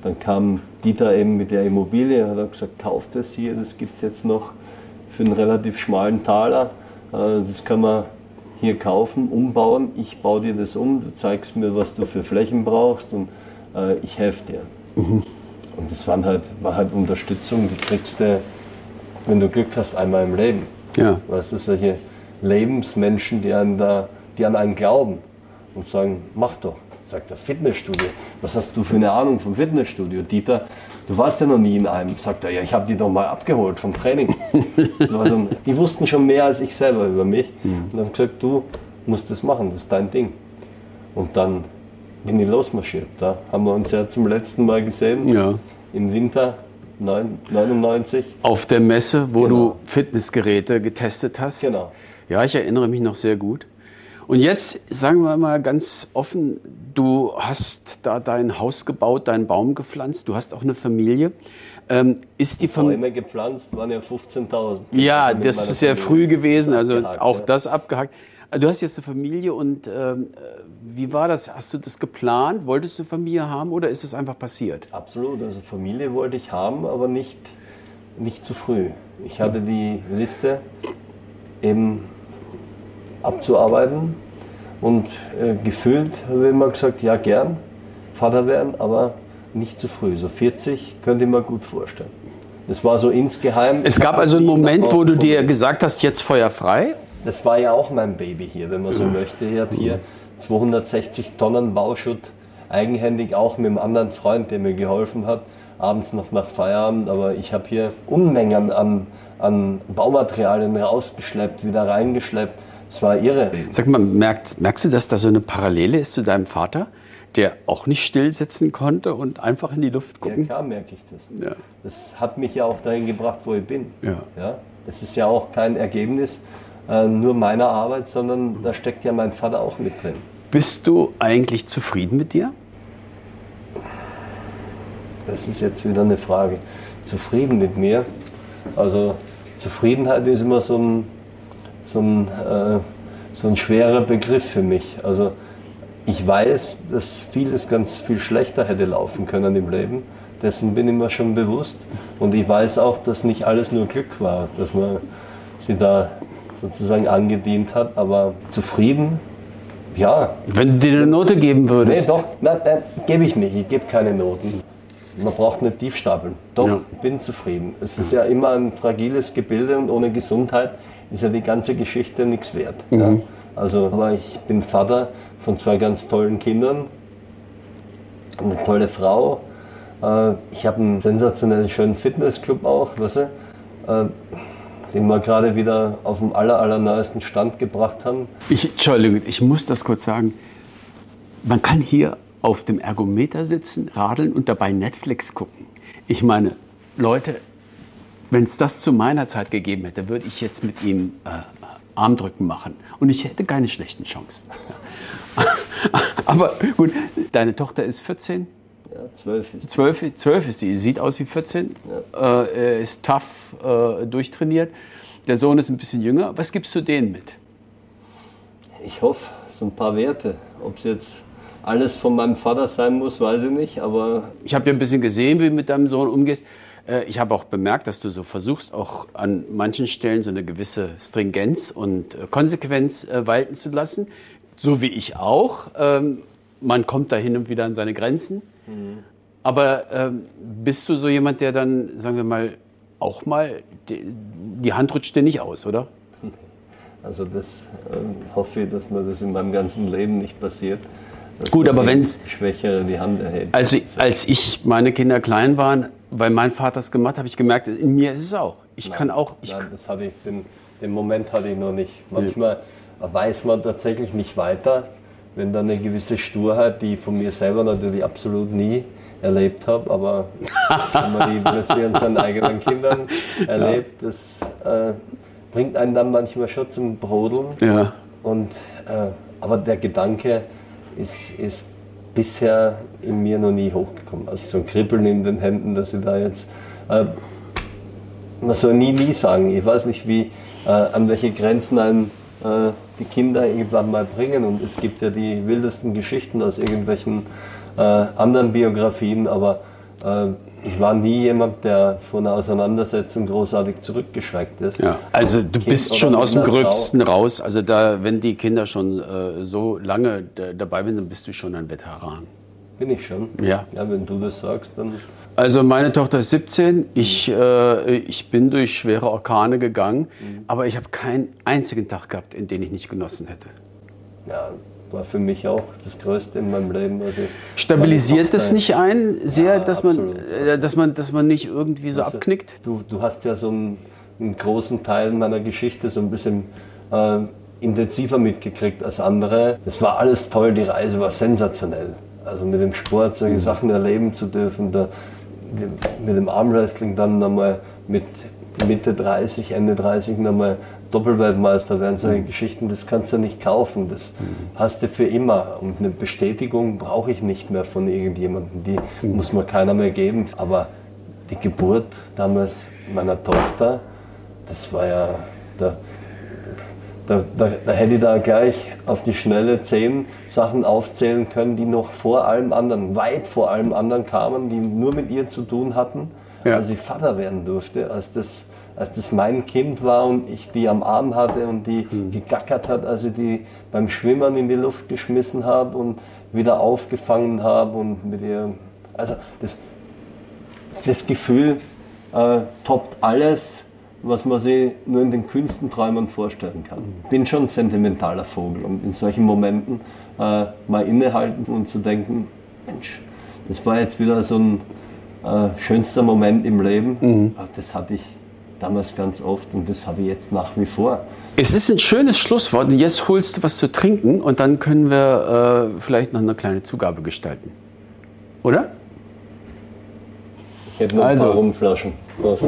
Dann kam Dieter eben mit der Immobilie und hat gesagt, kauft das hier, das gibt es jetzt noch für einen relativ schmalen Taler. Äh, das können wir hier kaufen, umbauen. Ich baue dir das um, du zeigst mir, was du für Flächen brauchst und äh, ich helfe dir. Mhm. Und das waren halt, war halt Unterstützung, die kriegst du, wenn du Glück hast, einmal im Leben. Ja. Weißt du, solche Lebensmenschen, die an, da, die an einen glauben und sagen, mach doch. Sagt er, Fitnessstudio. Was hast du für eine Ahnung vom Fitnessstudio? Dieter, du warst ja noch nie in einem. Sagt er, ja, ich habe die doch mal abgeholt vom Training. also, die wussten schon mehr als ich selber über mich. Mhm. Und haben gesagt, du musst das machen, das ist dein Ding. Und dann bin ich losmarschiert. Da haben wir uns ja zum letzten Mal gesehen. Ja. Im Winter 99. Auf der Messe, wo genau. du Fitnessgeräte getestet hast. Genau. Ja, ich erinnere mich noch sehr gut. Und jetzt sagen wir mal ganz offen, du hast da dein Haus gebaut, deinen Baum gepflanzt, du hast auch eine Familie. Ähm, ist die Familie Bäume gepflanzt waren ja 15.000. Ja, also das ist sehr früh gewesen, also auch ja. das abgehakt. Du hast jetzt eine Familie und ähm, wie war das? Hast du das geplant? Wolltest du Familie haben oder ist es einfach passiert? Absolut, also Familie wollte ich haben, aber nicht, nicht zu früh. Ich hatte die Liste eben abzuarbeiten und äh, gefühlt habe ich immer gesagt, ja gern, Vater werden, aber nicht zu früh. So 40 könnte ich mir gut vorstellen. Das war so insgeheim. Es gab also einen Moment, wo du dir gesagt hast, jetzt Feuer frei? das war ja auch mein Baby hier, wenn man so möchte. Ich habe hier 260 Tonnen Bauschutt eigenhändig, auch mit einem anderen Freund, der mir geholfen hat, abends noch nach Feierabend. Aber ich habe hier Unmengen an, an Baumaterialien rausgeschleppt, wieder reingeschleppt. Es war irre. Sag mal, merkst, merkst du, dass da so eine Parallele ist zu deinem Vater? der auch nicht still sitzen konnte und einfach in die Luft gucken? Ja, klar merke ich das. Ja. Das hat mich ja auch dahin gebracht, wo ich bin. Ja. Ja? Das ist ja auch kein Ergebnis äh, nur meiner Arbeit, sondern da steckt ja mein Vater auch mit drin. Bist du eigentlich zufrieden mit dir? Das ist jetzt wieder eine Frage. Zufrieden mit mir? Also Zufriedenheit ist immer so ein, so ein, äh, so ein schwerer Begriff für mich. Also ich weiß, dass vieles ganz viel schlechter hätte laufen können im Leben. Dessen bin ich mir schon bewusst. Und ich weiß auch, dass nicht alles nur Glück war, dass man sie da sozusagen angedient hat, aber zufrieden, ja. Wenn du dir eine Note geben würdest? Nee, doch, nein, nein gebe ich nicht, ich gebe keine Noten. Man braucht nicht tief stapeln. Doch, ja. bin zufrieden. Es ist ja immer ein fragiles Gebilde und ohne Gesundheit ist ja die ganze Geschichte nichts wert. Mhm. Ja. Also, aber ich bin Vater von zwei ganz tollen Kindern, eine tolle Frau. Äh, ich habe einen sensationell schönen Fitnessclub auch, weißt du? Äh, den wir gerade wieder auf dem aller, allerneuesten Stand gebracht haben. Ich, Entschuldigung, ich muss das kurz sagen. Man kann hier auf dem Ergometer sitzen, radeln und dabei Netflix gucken. Ich meine, Leute, wenn es das zu meiner Zeit gegeben hätte, würde ich jetzt mit ihm äh, Armdrücken machen. Und ich hätte keine schlechten Chancen. Aber gut, deine Tochter ist 14. Ja, 12 ist 12, 12 ist die. Sieht aus wie 14. Ja. Äh, ist tough, äh, durchtrainiert. Der Sohn ist ein bisschen jünger. Was gibst du denen mit? Ich hoffe, so ein paar Werte. Ob es jetzt alles von meinem Vater sein muss, weiß ich nicht. Aber ich habe ja ein bisschen gesehen, wie du mit deinem Sohn umgehst. Äh, ich habe auch bemerkt, dass du so versuchst, auch an manchen Stellen so eine gewisse Stringenz und äh, Konsequenz äh, walten zu lassen. So wie ich auch. Ähm, man kommt da hin und wieder an seine Grenzen. Mhm. Aber ähm, bist du so jemand, der dann, sagen wir mal, auch mal, die, Hand rutscht dir nicht aus, oder? Also das ähm, hoffe ich, dass mir das in meinem ganzen Leben nicht passiert. Gut, aber wenn Schwächere die Hand erhält. Also als ich meine Kinder klein waren, weil mein Vater es gemacht, habe ich gemerkt, in mir ist es auch. Ich kann auch. Ich Nein, das hatte ich, den, den Moment hatte ich noch nicht. Manchmal weiß man tatsächlich nicht weiter, wenn dann eine gewisse Sturheit, die ich von mir selber natürlich absolut nie erlebt habe, aber wenn man die plötzlich an seinen eigenen Kindern erlebt, das äh, bringt einen dann manchmal schon zum Brodeln. ja. Und, äh, aber der Gedanke ist, ist bisher in mir noch nie hochgekommen. Also so ein Kribbeln in den Händen, dass ich da jetzt. Äh, man soll nie nie sagen. Ich weiß nicht, wie, äh, an welche Grenzen einen äh, die Kinder irgendwann mal bringen. Und es gibt ja die wildesten Geschichten aus irgendwelchen äh, anderen Biografien, aber ich war nie jemand, der von einer Auseinandersetzung großartig zurückgeschreckt ist. Ja, also du Kind bist schon aus dem. Gröbsten raus. Also da, wenn die Kinder schon äh, so lange da- dabei sind, dann bist du schon ein Veteran. Bin ich schon. Ja. Ja, wenn du das sagst, dann. Also meine Tochter ist 17. Ich, äh, ich bin durch schwere Orkane gegangen, aber ich habe keinen einzigen Tag gehabt, in den ich nicht genossen hätte. Ja, war für mich auch das Größte in meinem Leben. Also Stabilisiert das nicht ein, sehr, Ja, dass, man, absolut. äh, dass, man, dass man nicht irgendwie so Also, abknickt? Du, du hast ja so einen, einen großen Teil meiner Geschichte so ein bisschen äh, intensiver mitgekriegt als andere. Das war alles toll, die Reise war sensationell. Also mit dem Sport solche Mhm. Sachen erleben zu dürfen, da, mit dem Armwrestling dann nochmal mit Mitte 30, Ende 30 nochmal Doppelweltmeister werden, solche Geschichten, das kannst du nicht kaufen. Das hast du für immer. Und eine Bestätigung brauche ich nicht mehr von irgendjemandem. Die muss mir keiner mehr geben. Aber die Geburt damals meiner Tochter, das war ja, da, da, da, da hätte ich da gleich auf die Schnelle zehn Sachen aufzählen können, die noch vor allem anderen, weit vor allem anderen kamen, die nur mit ihr zu tun hatten, Ja. als ich Vater werden durfte, als das, als das mein Kind war und ich die am Arm hatte und die gegackert hat, als ich die beim Schwimmern in die Luft geschmissen habe und wieder aufgefangen habe und mit ihr, also das, das Gefühl äh, toppt alles, was man sich nur in den kühnsten Träumen vorstellen kann. Ich bin schon ein sentimentaler Vogel und in solchen Momenten äh, mal innehalten und zu denken, Mensch, das war jetzt wieder so ein äh, schönster Moment im Leben. Ach, Das hatte ich damals ganz oft und das habe ich jetzt nach wie vor. Es ist ein schönes Schlusswort. Und jetzt holst du was zu trinken und dann können wir äh, vielleicht noch eine kleine Zugabe gestalten. Oder? Ich hätte noch Also. ein paar Rumflaschen. Prost.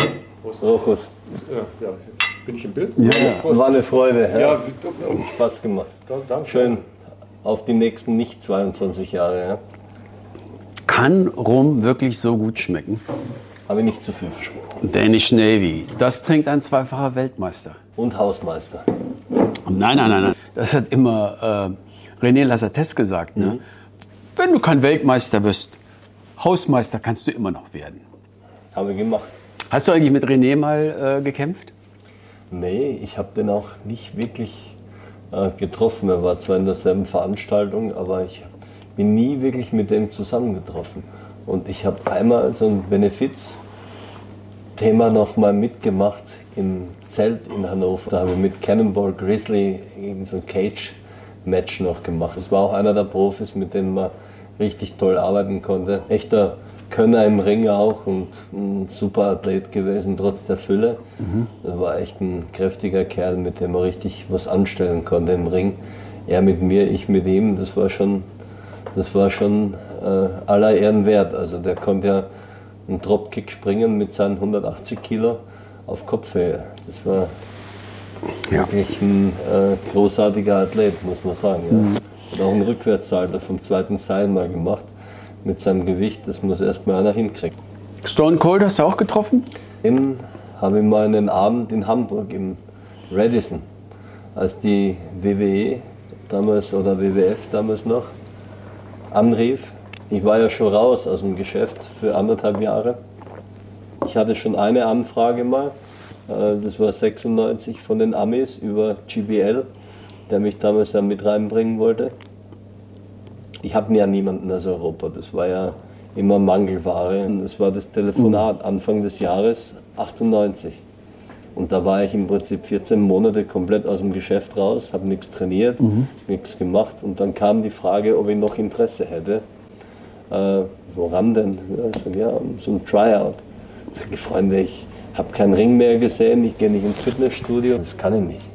Rochus. Ja, ja, jetzt bin ich im Bild. Ja. War eine Freude. Ja. Ja, Spaß gemacht. da, danke. Schön auf die nächsten nicht 22 Jahre. Ja. Kann Rum wirklich so gut schmecken? Habe ich nicht zu viel versprochen. Danish Navy. Das trinkt ein zweifacher Weltmeister. Und Hausmeister. Nein, nein, nein, nein. Das hat immer äh, René Lazates gesagt. Ne? Wenn du kein Weltmeister wirst, Hausmeister kannst du immer noch werden. Habe ich gemacht. Hast du eigentlich mit René mal äh, gekämpft? Nee, ich habe den auch nicht wirklich äh, getroffen. Er war zwar in derselben Veranstaltung, aber ich bin nie wirklich mit dem zusammengetroffen. Und ich habe einmal so ein Benefiz-Thema noch mal mitgemacht im Zelt in Hannover. Da habe ich mit Cannonball Grizzly irgend so ein Cage-Match noch gemacht. Es war auch einer der Profis, mit denen man richtig toll arbeiten konnte. Echter Könner im Ring auch und ein super Athlet gewesen, trotz der Fülle. Das war echt ein kräftiger Kerl, mit dem man richtig was anstellen konnte im Ring. Er mit mir, ich mit ihm, das war schon, das war schon äh, aller Ehren wert. Also der konnte ja einen Dropkick springen mit seinen 180 Kilo auf Kopfhöhe. Das war Ja. wirklich ein äh, großartiger Athlet, muss man sagen. Ja. Hat auch einen Rückwärtssalto vom zweiten Seil mal gemacht mit seinem Gewicht. Das muss erst mal einer hinkriegen. Stone Cold hast du auch getroffen? Den habe ich mal einen Abend in Hamburg im Radisson, als die WWE damals oder WWF damals noch anrief. Ich war ja schon raus aus dem Geschäft für anderthalb Jahre. Ich hatte schon eine Anfrage mal, äh, das war 96 von den Amis über GBL, der mich damals ja mit reinbringen wollte. Ich habe ja niemanden aus Europa, das war ja immer Mangelware. Und Das war das Telefonat Anfang des Jahres 98. Und da war ich im Prinzip 14 Monate komplett aus dem Geschäft raus, habe nichts trainiert, nichts gemacht. Und dann kam die Frage, ob ich noch Interesse hätte. Äh, woran denn? Ich sag, ja, so ein Tryout. Ich sage, Freunde, ich, habe keinen Ring mehr gesehen, ich gehe nicht ins Fitnessstudio, das kann ich nicht.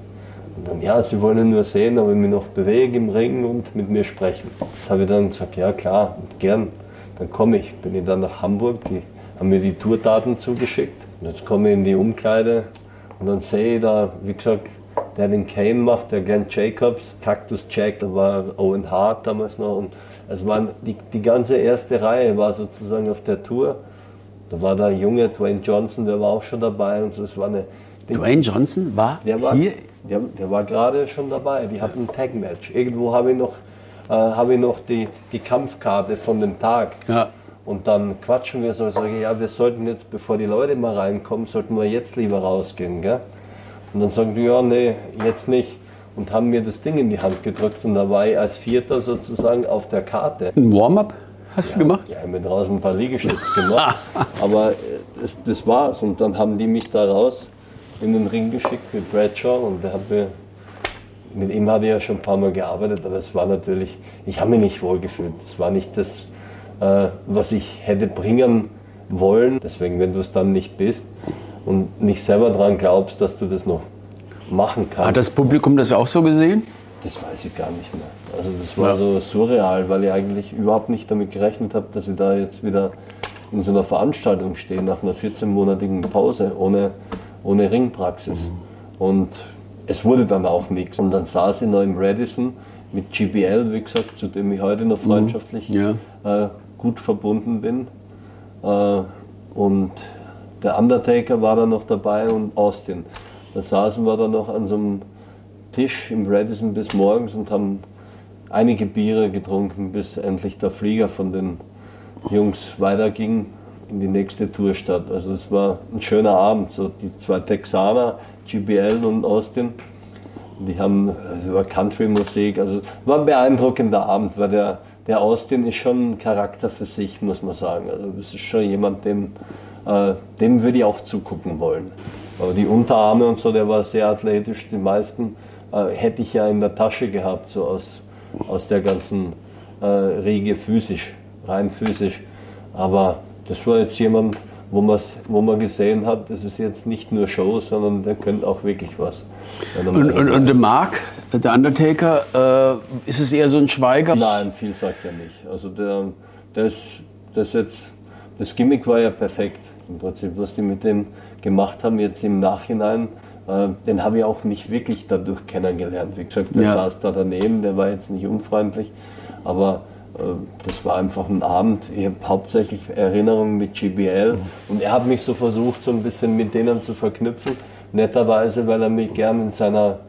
Und dann, ja, sie wollen nur sehen, ob ich mich noch bewege im Ring und mit mir sprechen. Das habe ich dann gesagt, ja klar, gern, dann komme ich. Bin ich dann nach Hamburg, die haben mir die Tourdaten zugeschickt. Und jetzt komme ich in die Umkleide und dann sehe ich da, wie gesagt, der den Kane macht, der Glenn Jacobs, Cactus Jack, da war Owen Hart damals noch. Und es waren die, die ganze erste Reihe war sozusagen auf der Tour. Da war der junge Dwayne Johnson, der war auch schon dabei und so. Es war eine, Dwayne Johnson war, der war hier. Der, der war gerade schon dabei. Die hatten ein Tag-Match. Irgendwo habe ich noch, äh, habe ich noch die, die Kampfkarte von dem Tag. Ja. Und dann quatschen wir so, sage ich, ja, wir sollten jetzt, bevor die Leute mal reinkommen, sollten wir jetzt lieber rausgehen, gell? Und dann sagen die, ja, nee, jetzt nicht. Und haben mir das Ding in die Hand gedrückt und da war ich als Vierter sozusagen auf der Karte. Ein Warm-up hast du gemacht? Ja, ich habe mir draußen ein paar Liegestütze gemacht. Aber äh, das, das war's. Und dann haben die mich da raus in den Ring geschickt mit Bradshaw und der hat mir, mit ihm hatte ich ja schon ein paar Mal gearbeitet, aber es war natürlich, ich habe mich nicht wohlgefühlt. Es war nicht das, äh, was ich hätte bringen wollen. Deswegen, wenn du es dann nicht bist und nicht selber daran glaubst, dass du das noch machen kannst. Hat das Publikum das auch so gesehen? Das weiß ich gar nicht mehr. Also das war so surreal, weil ich eigentlich überhaupt nicht damit gerechnet habe, dass ich da jetzt wieder in so einer Veranstaltung stehe, nach einer 14-monatigen Pause, ohne, ohne Ringpraxis. Und es wurde dann auch nichts. Und dann saß ich noch im Radisson mit GBL, wie gesagt, zu dem ich heute noch freundschaftlich Ja. äh, gut verbunden bin. Äh, und der Undertaker war dann noch dabei und Austin. Da saßen wir dann noch an so einem Tisch im Radisson bis morgens und haben einige Biere getrunken, bis endlich der Flieger von den Jungs weiterging in die nächste Tourstadt. Also es war ein schöner Abend. So die zwei Texaner, GBL und Austin, die haben also über Country-Musik. Also war ein beeindruckender Abend, weil der, der Austin ist schon ein Charakter für sich, muss man sagen. Also das ist schon jemand, dem, äh, dem würde ich auch zugucken wollen. Aber die Unterarme und so, der war sehr athletisch. Die meisten äh, hätte ich ja in der Tasche gehabt, so aus, aus der ganzen äh, Riege physisch, rein physisch. Aber das war jetzt jemand, wo, wo man gesehen hat, das ist jetzt nicht nur Show, sondern der könnte auch wirklich was. Und, und, und der Mark, der Undertaker, äh, ist es eher so ein Schweiger? Nein, viel sagt er nicht. Also der, ist, das jetzt, das Gimmick war ja perfekt im Prinzip, was die mit dem gemacht haben jetzt im Nachhinein. Äh, den habe ich auch nicht wirklich dadurch kennengelernt. Wie gesagt, der Ja. saß da daneben, der war jetzt nicht unfreundlich, aber äh, das war einfach ein Abend. Ich habe hauptsächlich Erinnerungen mit GBL und er hat mich so versucht, so ein bisschen mit denen zu verknüpfen. Netterweise, weil er mich gern in seiner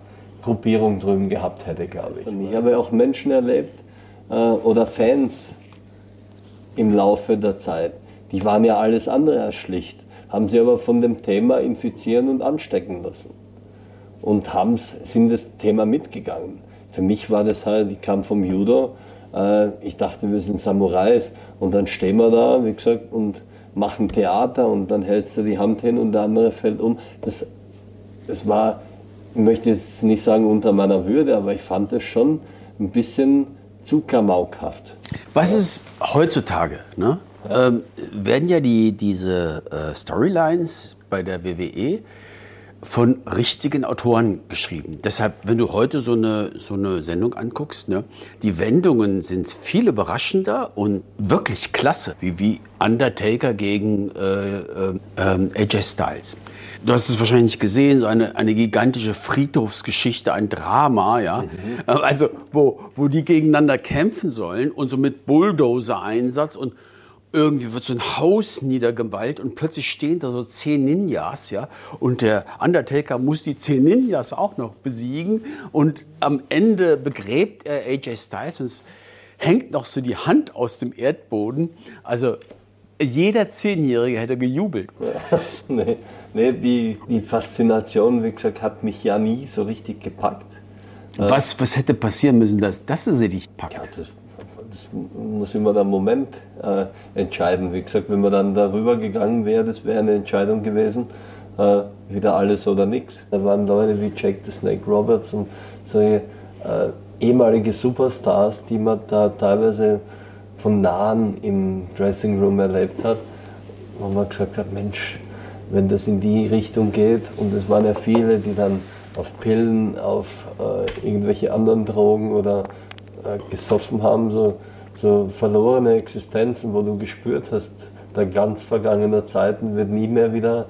Gruppierung drüben gehabt hätte, glaube ich. Ich habe auch Menschen erlebt äh, oder Fans im Laufe der Zeit. Die waren ja alles andere als schlicht, haben sie aber von dem Thema infizieren und anstecken lassen. Und haben's, sind das Thema mitgegangen. Für mich war das halt, ich kam vom Judo, äh, ich dachte, wir sind Samurais. Und dann stehen wir da, wie gesagt, und machen Theater und dann hältst du die Hand hin und der andere fällt um. Das, das war, ich möchte jetzt nicht sagen unter meiner Würde, aber ich fand das schon ein bisschen zu klamaukhaft. Was ist heutzutage? Ne? Ähm, werden ja die, diese äh, Storylines bei der WWE von richtigen Autoren geschrieben. Deshalb, wenn du heute so eine, so eine Sendung anguckst, ne, die Wendungen sind viel überraschender und wirklich klasse, wie, wie Undertaker gegen äh, äh, ähm, AJ Styles. Du hast es wahrscheinlich gesehen, so eine, eine gigantische Friedhofsgeschichte, ein Drama, ja. Also, wo, wo die gegeneinander kämpfen sollen und so mit Bulldozer-Einsatz und irgendwie wird so ein Haus niedergewalzt und plötzlich stehen da so zehn Ninjas, ja. Und der Undertaker muss die zehn Ninjas auch noch besiegen. Und am Ende begräbt er AJ Styles und es hängt noch so die Hand aus dem Erdboden. Also jeder Zehnjährige hätte gejubelt. nee, nee die, die Faszination, wie gesagt, hat mich ja nie so richtig gepackt. Was, was hätte passieren müssen, dass, er sie Ja, packt? das, das muss immer der Moment äh, entscheiden. Wie gesagt, wenn man dann darüber gegangen wäre, das wäre eine Entscheidung gewesen, äh, wieder alles oder nichts. Da waren Leute wie Jack the Snake Roberts und solche äh, ehemalige Superstars, die man da teilweise von nahen im Dressing Room erlebt hat, wo man gesagt hat, Mensch, wenn das in die Richtung geht. Und es waren ja viele, die dann auf Pillen, auf äh, irgendwelche anderen Drogen oder äh, gesoffen haben, so, so verlorene Existenzen, wo du gespürt hast, der ganz vergangener Zeiten wird nie mehr wieder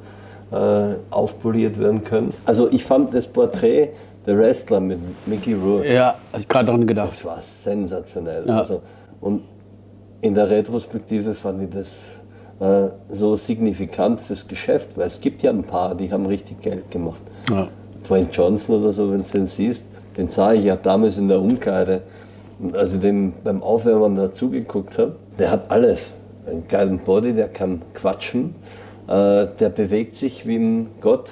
äh, aufpoliert werden können. Also ich fand das Porträt der Wrestler mit Mickey Rourke, Ja, hab ich gerade dran gedacht. das war sensationell. Ja. Also, und in der Retrospektive fand ich das äh, so signifikant fürs Geschäft, weil es gibt ja ein paar, die haben richtig Geld gemacht. Ja. Dwayne Johnson oder so, wenn du den siehst, den sah ich ja damals in der Umkleide. Und als ich dem beim Aufwärmen dazu geguckt habe, der hat alles. Einen geilen Body, der kann quatschen, äh, der bewegt sich wie ein Gott.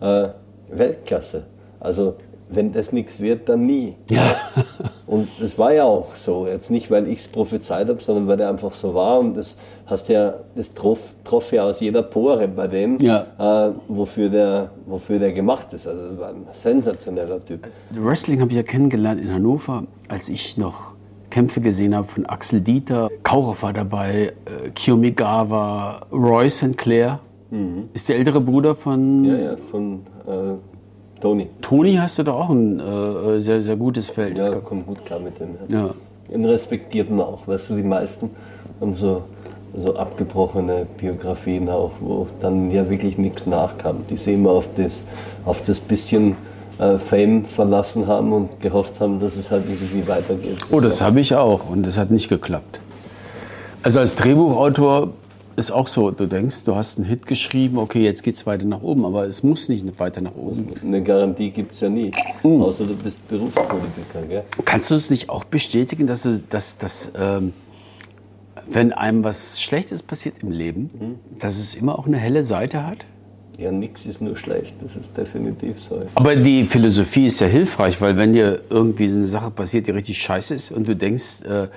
Äh, Weltklasse. Also, wenn das nichts wird, dann nie. Ja. Und das war ja auch so. Jetzt nicht, weil ich es prophezeit habe, sondern weil der einfach so war. Und das hast ja, das troff, troff ja aus jeder Pore bei dem, Ja. äh, wofür, der, wofür der gemacht ist. Also war ein sensationeller Typ. Wrestling habe ich ja kennengelernt in Hannover, als ich noch Kämpfe gesehen habe von Axel Dieter. Kaurow war dabei, äh, Kiyomigawa, Roy St. Clair. Ist der ältere Bruder von Mhm. Ja, ja, von äh, Tony. Toni, hast du da auch ein äh, sehr, sehr gutes Feld. Ja, kommt gut klar mit dem. Ja. Ja. Den respektiert man auch. Weißt du, die meisten haben so, so abgebrochene Biografien auch, wo dann ja wirklich nichts nachkam. Die sie immer auf das, auf das bisschen äh, Fame verlassen haben und gehofft haben, dass es halt irgendwie weitergeht. Oh, das habe ich auch und das hat nicht geklappt. Also als Drehbuchautor ist auch so, du denkst, du hast einen Hit geschrieben, okay, jetzt geht's weiter nach oben, aber es muss nicht weiter nach oben. Eine Garantie gibt es ja nie, Uh. außer du bist Berufspolitiker. Gell? Kannst du es nicht auch bestätigen, dass, du, dass, dass ähm, wenn einem was Schlechtes passiert im Leben, dass es immer auch eine helle Seite hat? Ja, nichts ist nur schlecht, das ist definitiv so. Aber die Philosophie ist ja hilfreich, weil wenn dir irgendwie so eine Sache passiert, die richtig scheiße ist und du denkst, äh,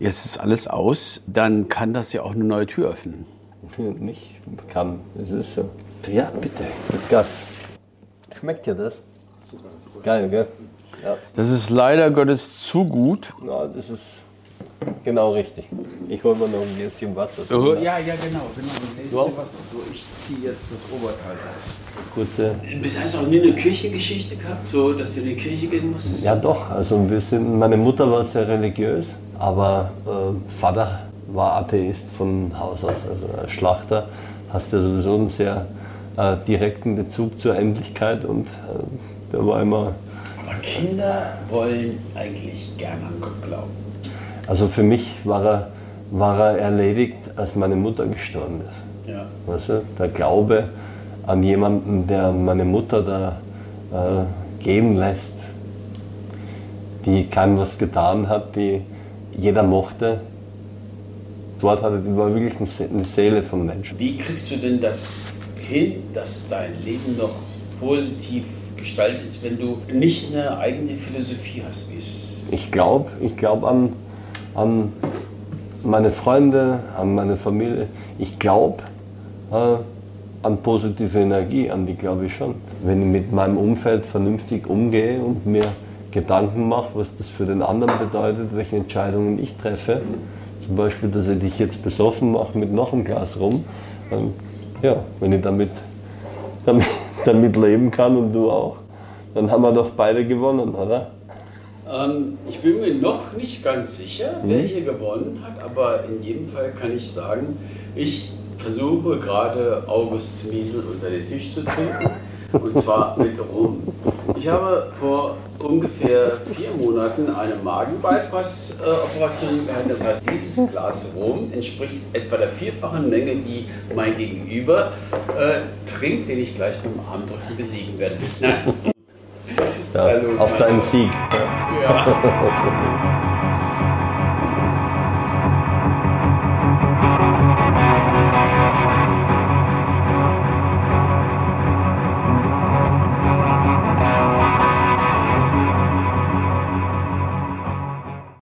jetzt ist alles aus, dann kann das ja auch eine neue Tür öffnen. Nicht kann, es ist so. Ja, bitte, mit Gas. Schmeckt dir das? Geil, gell? Ja, Das ist leider Gottes zu gut. na, das ist genau richtig. Ich hole mir noch ein bisschen Wasser. ja, ja, genau. genau. auch? So, ich ziehe jetzt das Oberteil aus. Kurze. Hast du auch nie eine Kirchengeschichte gehabt, so dass du in die Kirche gehen musstest? Ja, doch. Also wir sind, meine Mutter war sehr religiös, aber äh, Vater war Atheist von Haus aus, also als Schlachter. Hast ja sowieso einen sehr äh, direkten Bezug zur Endlichkeit und äh, der war immer Aber Kinder wollen eigentlich gerne an Gott glauben. Also für mich war er, war er erledigt, als meine Mutter gestorben ist. Ja. Weißt du? Der Glaube an jemanden, der meine Mutter da äh, gehen lässt, die keinem was getan hat, die jeder mochte. Das Wort hatte, die war wirklich eine Se- eine Seele vom Menschen. Wie kriegst du denn das hin, dass dein Leben noch positiv gestaltet ist, wenn du nicht eine eigene Philosophie hast? Ich glaube ich glaub an, an meine Freunde, an meine Familie. Ich glaube äh, an positive Energie, an die glaube ich schon. Wenn ich mit meinem Umfeld vernünftig umgehe und mir Gedanken mache, was das für den anderen bedeutet, welche Entscheidungen ich treffe, zum Beispiel, dass ich dich jetzt besoffen mache mit noch einem Glas rum, dann, ja, wenn ich damit, damit, damit leben kann und du auch, dann haben wir doch beide gewonnen, oder? Ähm, ich bin mir noch nicht ganz sicher, wer hier gewonnen hat, aber in jedem Fall kann ich sagen, ich versuche gerade August Zmiesel unter den Tisch zu trinken. Und zwar mit Rum. Ich habe vor ungefähr vier Monaten eine Magen-Bypass-Operation gehabt. Das heißt, dieses Glas Rum entspricht etwa der vierfachen Menge, die mein Gegenüber äh, trinkt, den ich gleich beim Armdrücken besiegen werde. Nein. Ja, auf deinen Sieg. Ja.